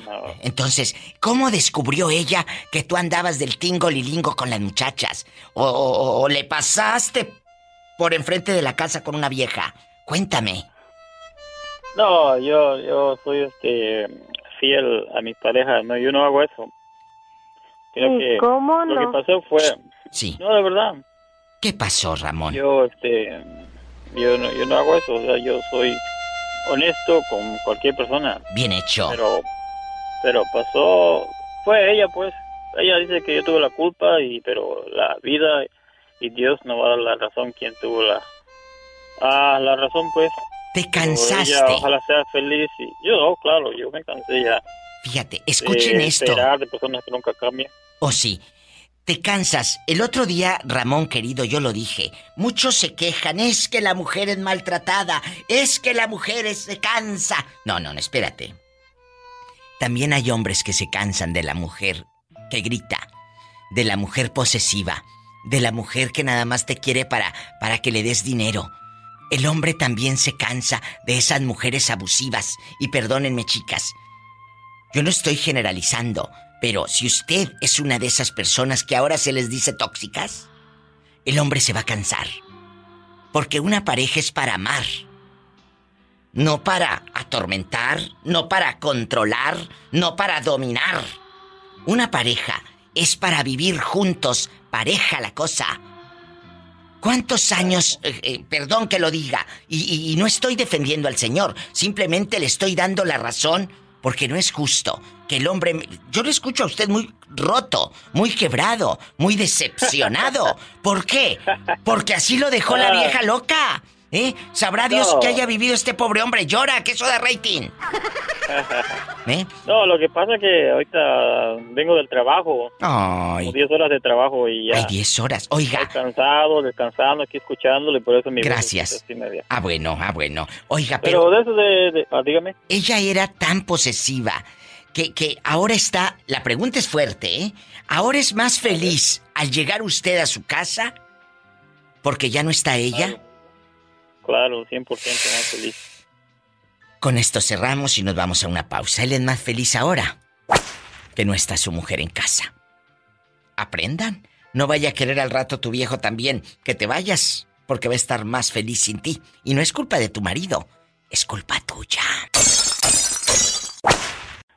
Entonces, ¿cómo descubrió ella que tú andabas del tingo lilingo con las muchachas? ¿O, o- o le pasaste por enfrente de la casa con una vieja? Cuéntame. No, yo, yo soy este fiel a mis parejas. No, yo no hago eso. ¿Y que cómo lo no? que pasó fue. Sí. No, de verdad. ¿Qué pasó, Ramón? Yo, este, yo no, yo no hago eso. O sea, yo soy honesto con cualquier persona. Bien hecho. Pero, pero pasó, fue ella, pues. Ella dice que yo tuve la culpa y, pero la vida y Dios no va a dar la razón quien tuvo la, Ah, la razón pues. Te cansaste. Ella, ojalá sea feliz y yo, claro, yo me cansé ya. Fíjate, escuchen de esto. De personas que nunca cambian. O sí. Te cansas. El otro día, Ramón querido, yo lo dije. Muchos se quejan, es que la mujer es maltratada, es que la mujer es- se cansa. No, no, no, espérate. También hay hombres que se cansan de la mujer que grita, de la mujer posesiva, de la mujer que nada más te quiere para, para que le des dinero. El hombre también se cansa de esas mujeres abusivas. Y perdónenme, chicas, yo no estoy generalizando, pero si usted es una de esas personas que ahora se les dice tóxicas, el hombre se va a cansar. Porque una pareja es para amar. No para atormentar, no para controlar, no para dominar. Una pareja es para vivir juntos, pareja la cosa. ¿Cuántos años, eh, eh, perdón que lo diga, y, y- y no estoy defendiendo al Señor, simplemente le estoy dando la razón porque no es justo que el hombre... Yo le escucho a usted muy roto, muy quebrado, muy decepcionado. ¿Por qué? Porque así lo dejó la vieja loca. ¿Eh? Sabrá Dios No. que haya vivido este pobre hombre. Llora, que eso da rating. ¿Eh? No, lo que pasa es que ahorita vengo del trabajo. Ay. Como 10 horas de trabajo y ya. Hay 10 horas. Oiga. Descansado, descansando, aquí escuchándole, por eso mi voz Gracias. media. Ah, bueno, ah, bueno. Oiga, Pero pero... de eso de... de- ah, dígame. Ella era tan posesiva que, que ahora está... La pregunta es fuerte, ¿eh? Ahora es más feliz al llegar usted a su casa porque ya no está ella. Claro, 100% más feliz. Con esto cerramos y nos vamos a una pausa. Él es más feliz ahora que no está su mujer en casa. Aprendan. No vaya a querer al rato tu viejo también que te vayas porque va a estar más feliz sin ti. Y no es culpa de tu marido, es culpa tuya.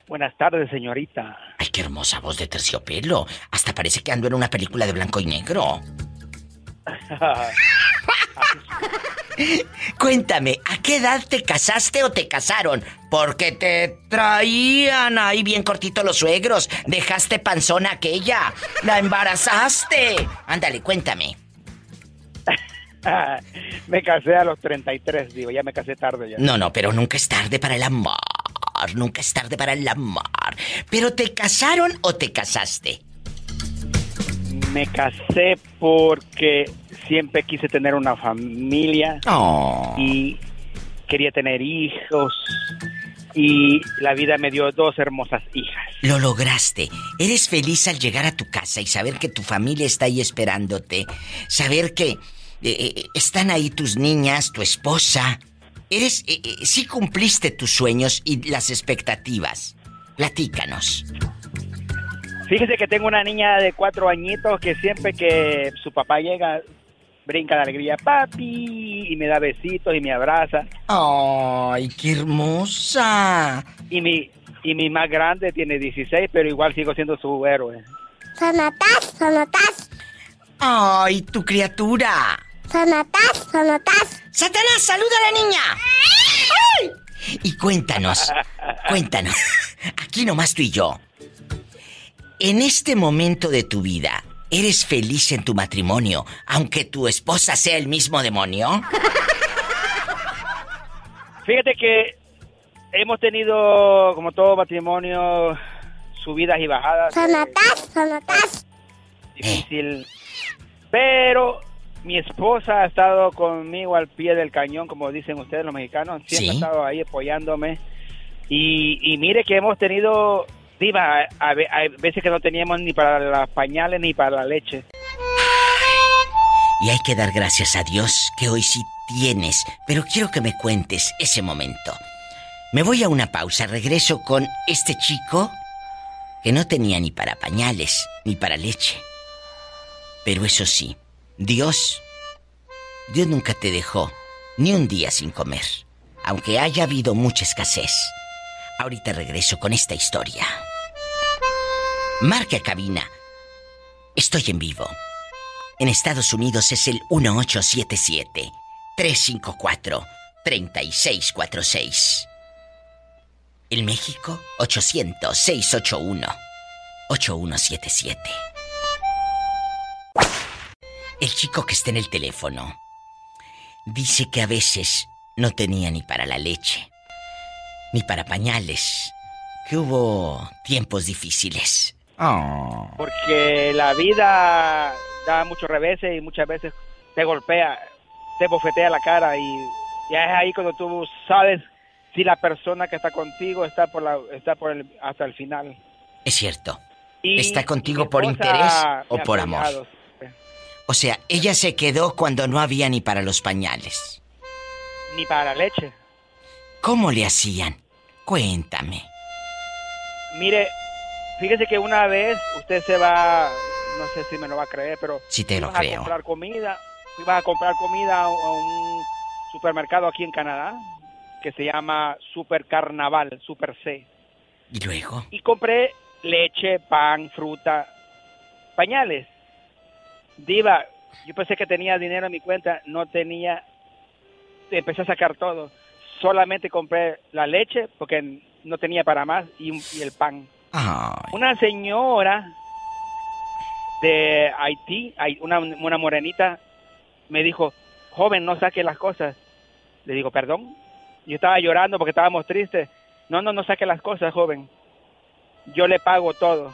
Buenas tardes, señorita. Ay, qué hermosa voz de terciopelo. Hasta parece que ando en una película de blanco y negro. Cuéntame, ¿a qué edad te casaste o te casaron? Porque te traían ahí bien cortito los suegros. Dejaste panzona aquella. La embarazaste. Ándale, cuéntame. me casé a los 33, digo, ya me casé tarde ya. No, no, pero nunca es tarde para el amor. Nunca es tarde para el amor. ¿Pero te casaron o te casaste? Me casé porque siempre quise tener una familia Oh. y quería tener hijos y la vida me dio dos hermosas hijas. Lo lograste. Eres feliz al llegar a tu casa y saber que tu familia está ahí esperándote. Saber que eh, eh, están ahí tus niñas, tu esposa. Eres, eh, eh, sí cumpliste tus sueños y las expectativas. Platícanos. Fíjese que tengo una niña de cuatro añitos que siempre que su papá llega brinca de alegría, papi, y me da besitos y me abraza. ¡Ay, qué hermosa! Y mi, y mi más grande tiene 16, pero igual sigo siendo su héroe. Sonatas, sonatas, ¡Ay, tu criatura! sonatas, sonatas. ¡Satanás, saluda a la niña! ¡Ay! Y cuéntanos, cuéntanos, aquí nomás tú y yo. En este momento de tu vida, ¿eres feliz en tu matrimonio, aunque tu esposa sea el mismo demonio? Fíjate que hemos tenido, como todo matrimonio, subidas y bajadas. Sonatas, sonatas. Difícil. Pero mi esposa ha estado conmigo al pie del cañón, como dicen ustedes los mexicanos. Siempre Sí. ha estado ahí apoyándome. Y, y mire que hemos tenido, diva, a, veces que no teníamos ni para las pañales ni para la leche. Y hay que dar gracias a Dios que hoy sí tienes, pero quiero que me cuentes ese momento. Me voy a una pausa, regreso con este chico que no tenía ni para pañales ni para leche. Pero eso sí, Dios, Dios nunca te dejó ni un día sin comer, aunque haya habido mucha escasez. Ahorita regreso con esta historia. Marca cabina. Estoy en vivo. En Estados Unidos es el 1877-354-3646. En México, 800-681-8177. El chico que está en el teléfono dice que a veces no tenía ni para la leche, ni para pañales, que hubo tiempos difíciles. Oh. Porque la vida da muchos reveses y muchas veces te golpea, te bofetea la cara y ya es ahí cuando tú sabes si la persona que está contigo está por la está por el, hasta el final. Es cierto. ¿Está contigo por interés o por amor? O sea, ella se quedó cuando no había ni para los pañales. Ni para la leche. ¿Cómo le hacían? Cuéntame. Mire, fíjese que una vez usted se va, no sé si me lo va a creer, pero... Sí te lo creo. a comprar comida, iba a comprar comida a un supermercado aquí en Canadá que se llama Super Carnaval, Super C. ¿Y luego? Y compré leche, pan, fruta, pañales. Diva, yo pensé que tenía dinero en mi cuenta, no tenía, empecé a sacar todo. Solamente compré la leche porque no tenía para más y, el pan. Una señora de Haití, una, una morenita, me dijo, joven, no saque las cosas. Le digo, perdón. Yo estaba llorando porque estábamos tristes. No, no, no saque las cosas, joven. Yo le pago todo.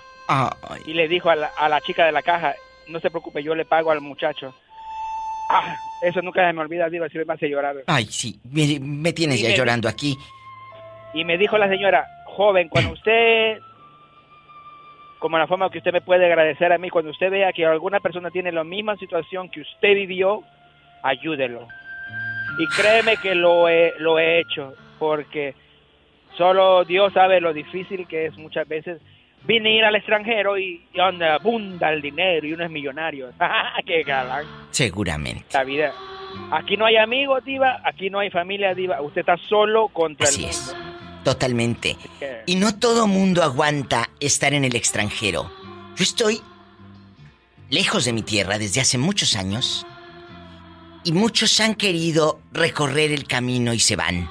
Y le dijo a la, a la chica de la caja, no se preocupe, yo le pago al muchacho. Ah, eso nunca se me olvida, Diva, si me hace llorar. Ay, sí, me, tienes ya llorando aquí. Y me dijo la señora, joven, cuando usted, como la forma que usted me puede agradecer a mí, cuando usted vea que alguna persona tiene la misma situación que usted vivió, ayúdelo. Y créeme que lo he, lo he hecho, porque solo Dios sabe lo difícil que es muchas veces venir al extranjero y, donde abunda el dinero y uno es millonario. ¡Qué galán! Seguramente. La vida. Aquí no hay amigos, Diva, aquí no hay familia, Diva. Usted está solo contra Así es. Totalmente. Y no todo mundo aguanta estar en el extranjero. Yo estoy lejos de mi tierra desde hace muchos años y muchos han querido recorrer el camino y se van.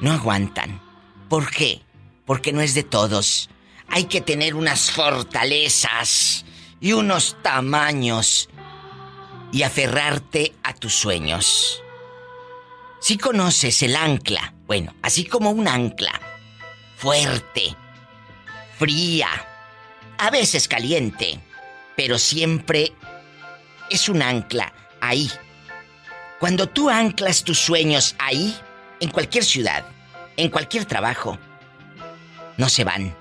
No aguantan. ¿Por qué? Porque no es de todos. Hay que tener unas fortalezas y unos tamaños y aferrarte a tus sueños. Si conoces el ancla, bueno, así como un ancla, fuerte, fría, a veces caliente, pero siempre es un ancla ahí. Cuando tú anclas tus sueños ahí, en cualquier ciudad, en cualquier trabajo, no se van.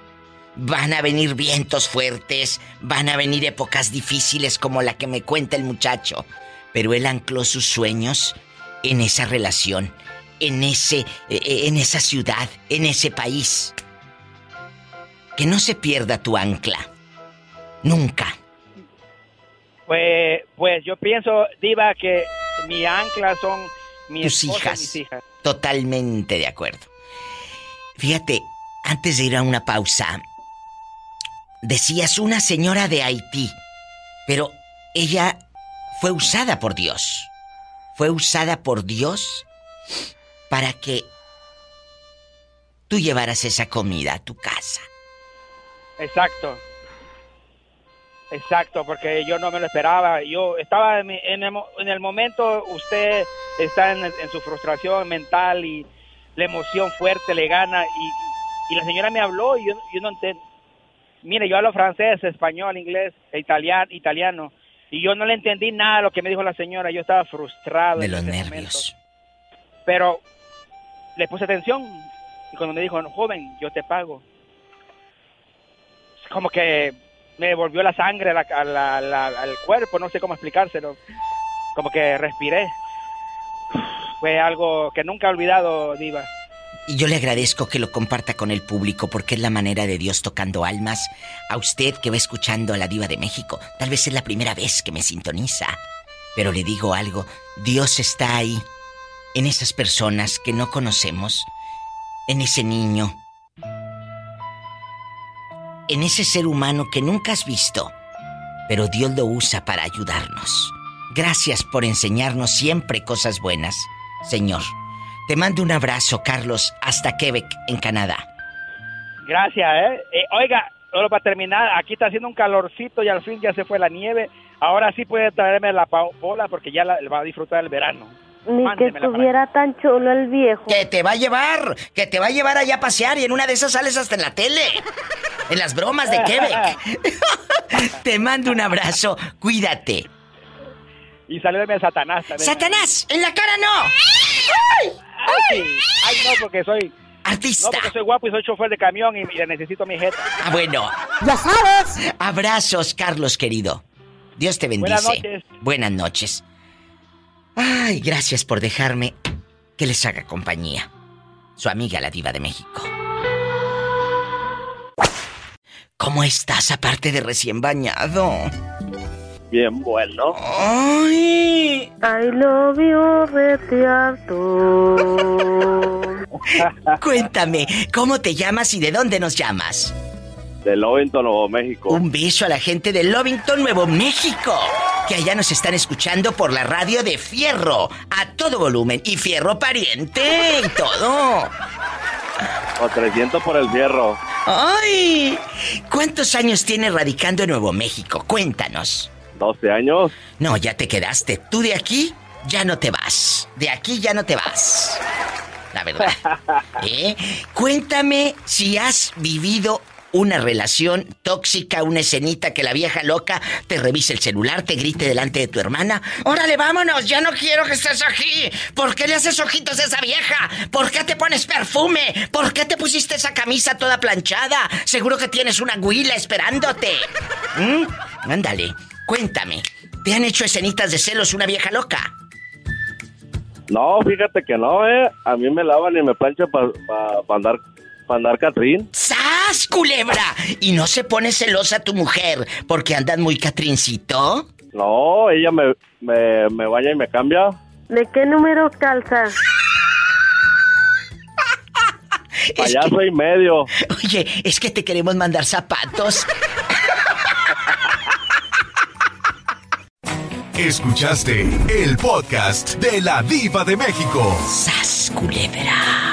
Van a venir vientos fuertes, van a venir épocas difíciles como la que me cuenta el muchacho. Pero él ancló sus sueños en esa relación, en ese, eh, en esa ciudad, en ese país. Que no se pierda tu ancla. Nunca. Pues, pues yo pienso, Diva, que mi ancla son mis hijas. Totalmente de acuerdo. Fíjate, antes de ir a una pausa, decías una señora de Haití, pero ella fue usada por Dios. Fue usada por Dios para que tú llevaras esa comida a tu casa. Exacto. Exacto, porque yo no me lo esperaba. Yo estaba en, el, momento, usted está en, su frustración mental y la emoción fuerte le gana y, la señora me habló y yo, no entiendo. Mire, yo hablo francés, español, inglés, italiano, italiano y yo no le entendí nada de lo que me dijo la señora. Yo estaba frustrado. De los nervios. Pero le puse atención y cuando me dijo, joven, yo te pago. Como que me volvió la sangre al cuerpo, no sé cómo explicárselo. Como que respiré. Fue algo que nunca he olvidado, Diva. Y yo le agradezco que lo comparta con el público porque es la manera de Dios tocando almas. A usted que va escuchando a la Diva de México, tal vez es la primera vez que me sintoniza. Pero le digo algo, Dios está ahí, en esas personas que no conocemos, en ese niño, en ese ser humano que nunca has visto, pero Dios lo usa para ayudarnos. Gracias por enseñarnos siempre cosas buenas, Señor. Te mando un abrazo, Carlos, hasta Quebec, en Canadá. Gracias, ¿eh? eh oiga, solo para terminar, aquí está haciendo un calorcito y al fin ya se fue la nieve. Ahora sí puede traerme la pola porque ya va a disfrutar el verano. Ni que estuviera tan chulo el viejo. Que te va a llevar, que te va a llevar allá a pasear y en una de esas sales hasta en la tele. En las bromas de Quebec. te mando un abrazo, cuídate. Y salúdame a Satanás también. ¡Satanás! ¡En la cara no! ¡Ay! ¡Ay! ¡Ay, no, porque soy... Artista. No, porque soy guapo y soy chofer de camión y mira, necesito mi jeta. Ah, bueno. ¡Ya sabes! Abrazos, Carlos querido. Dios te bendice. Buenas noches. Buenas noches. Ay, gracias por dejarme que les haga compañía. Su amiga la diva de México. ¿Cómo estás aparte de recién bañado? Bien bueno. Ay. I love you, Retiarto. Cuéntame, ¿cómo te llamas y de dónde nos llamas? De Lovington, Nuevo México. Un beso a la gente de Lovington, Nuevo México, que allá nos están escuchando por la radio de Fierro, a todo volumen, y Fierro pariente y todo. O 300 por el fierro. ¡Ay! ¿Cuántos años tienes radicando en Nuevo México? Cuéntanos. 12 años. No, ya te quedaste. Tú de aquí ya no te vas. De aquí ya no te vas. La verdad. ¿Eh? Cuéntame si has vivido una relación tóxica, una escenita que la vieja loca te revise el celular, te grite delante de tu hermana. Órale, vámonos, ya no quiero que estés aquí. ¿Por qué le haces ojitos a esa vieja? ¿Por qué te pones perfume? ¿Por qué te pusiste esa camisa toda planchada? Seguro que tienes una huila esperándote. ¿Mm? Ándale, cuéntame. ¿Te han hecho escenitas de celos una vieja loca? No, fíjate que no, eh. A mí me lavan y me planchan para andar, Catrín. ¡Sas, culebra! ¿Y no se pone celosa tu mujer porque andan muy catrincito? No, ella me, me, me baña y me cambia. ¿De qué número calzas? Payaso y medio. Oye, es que te queremos mandar zapatos. Escuchaste el podcast de la diva de México. ¡Sas, culebra!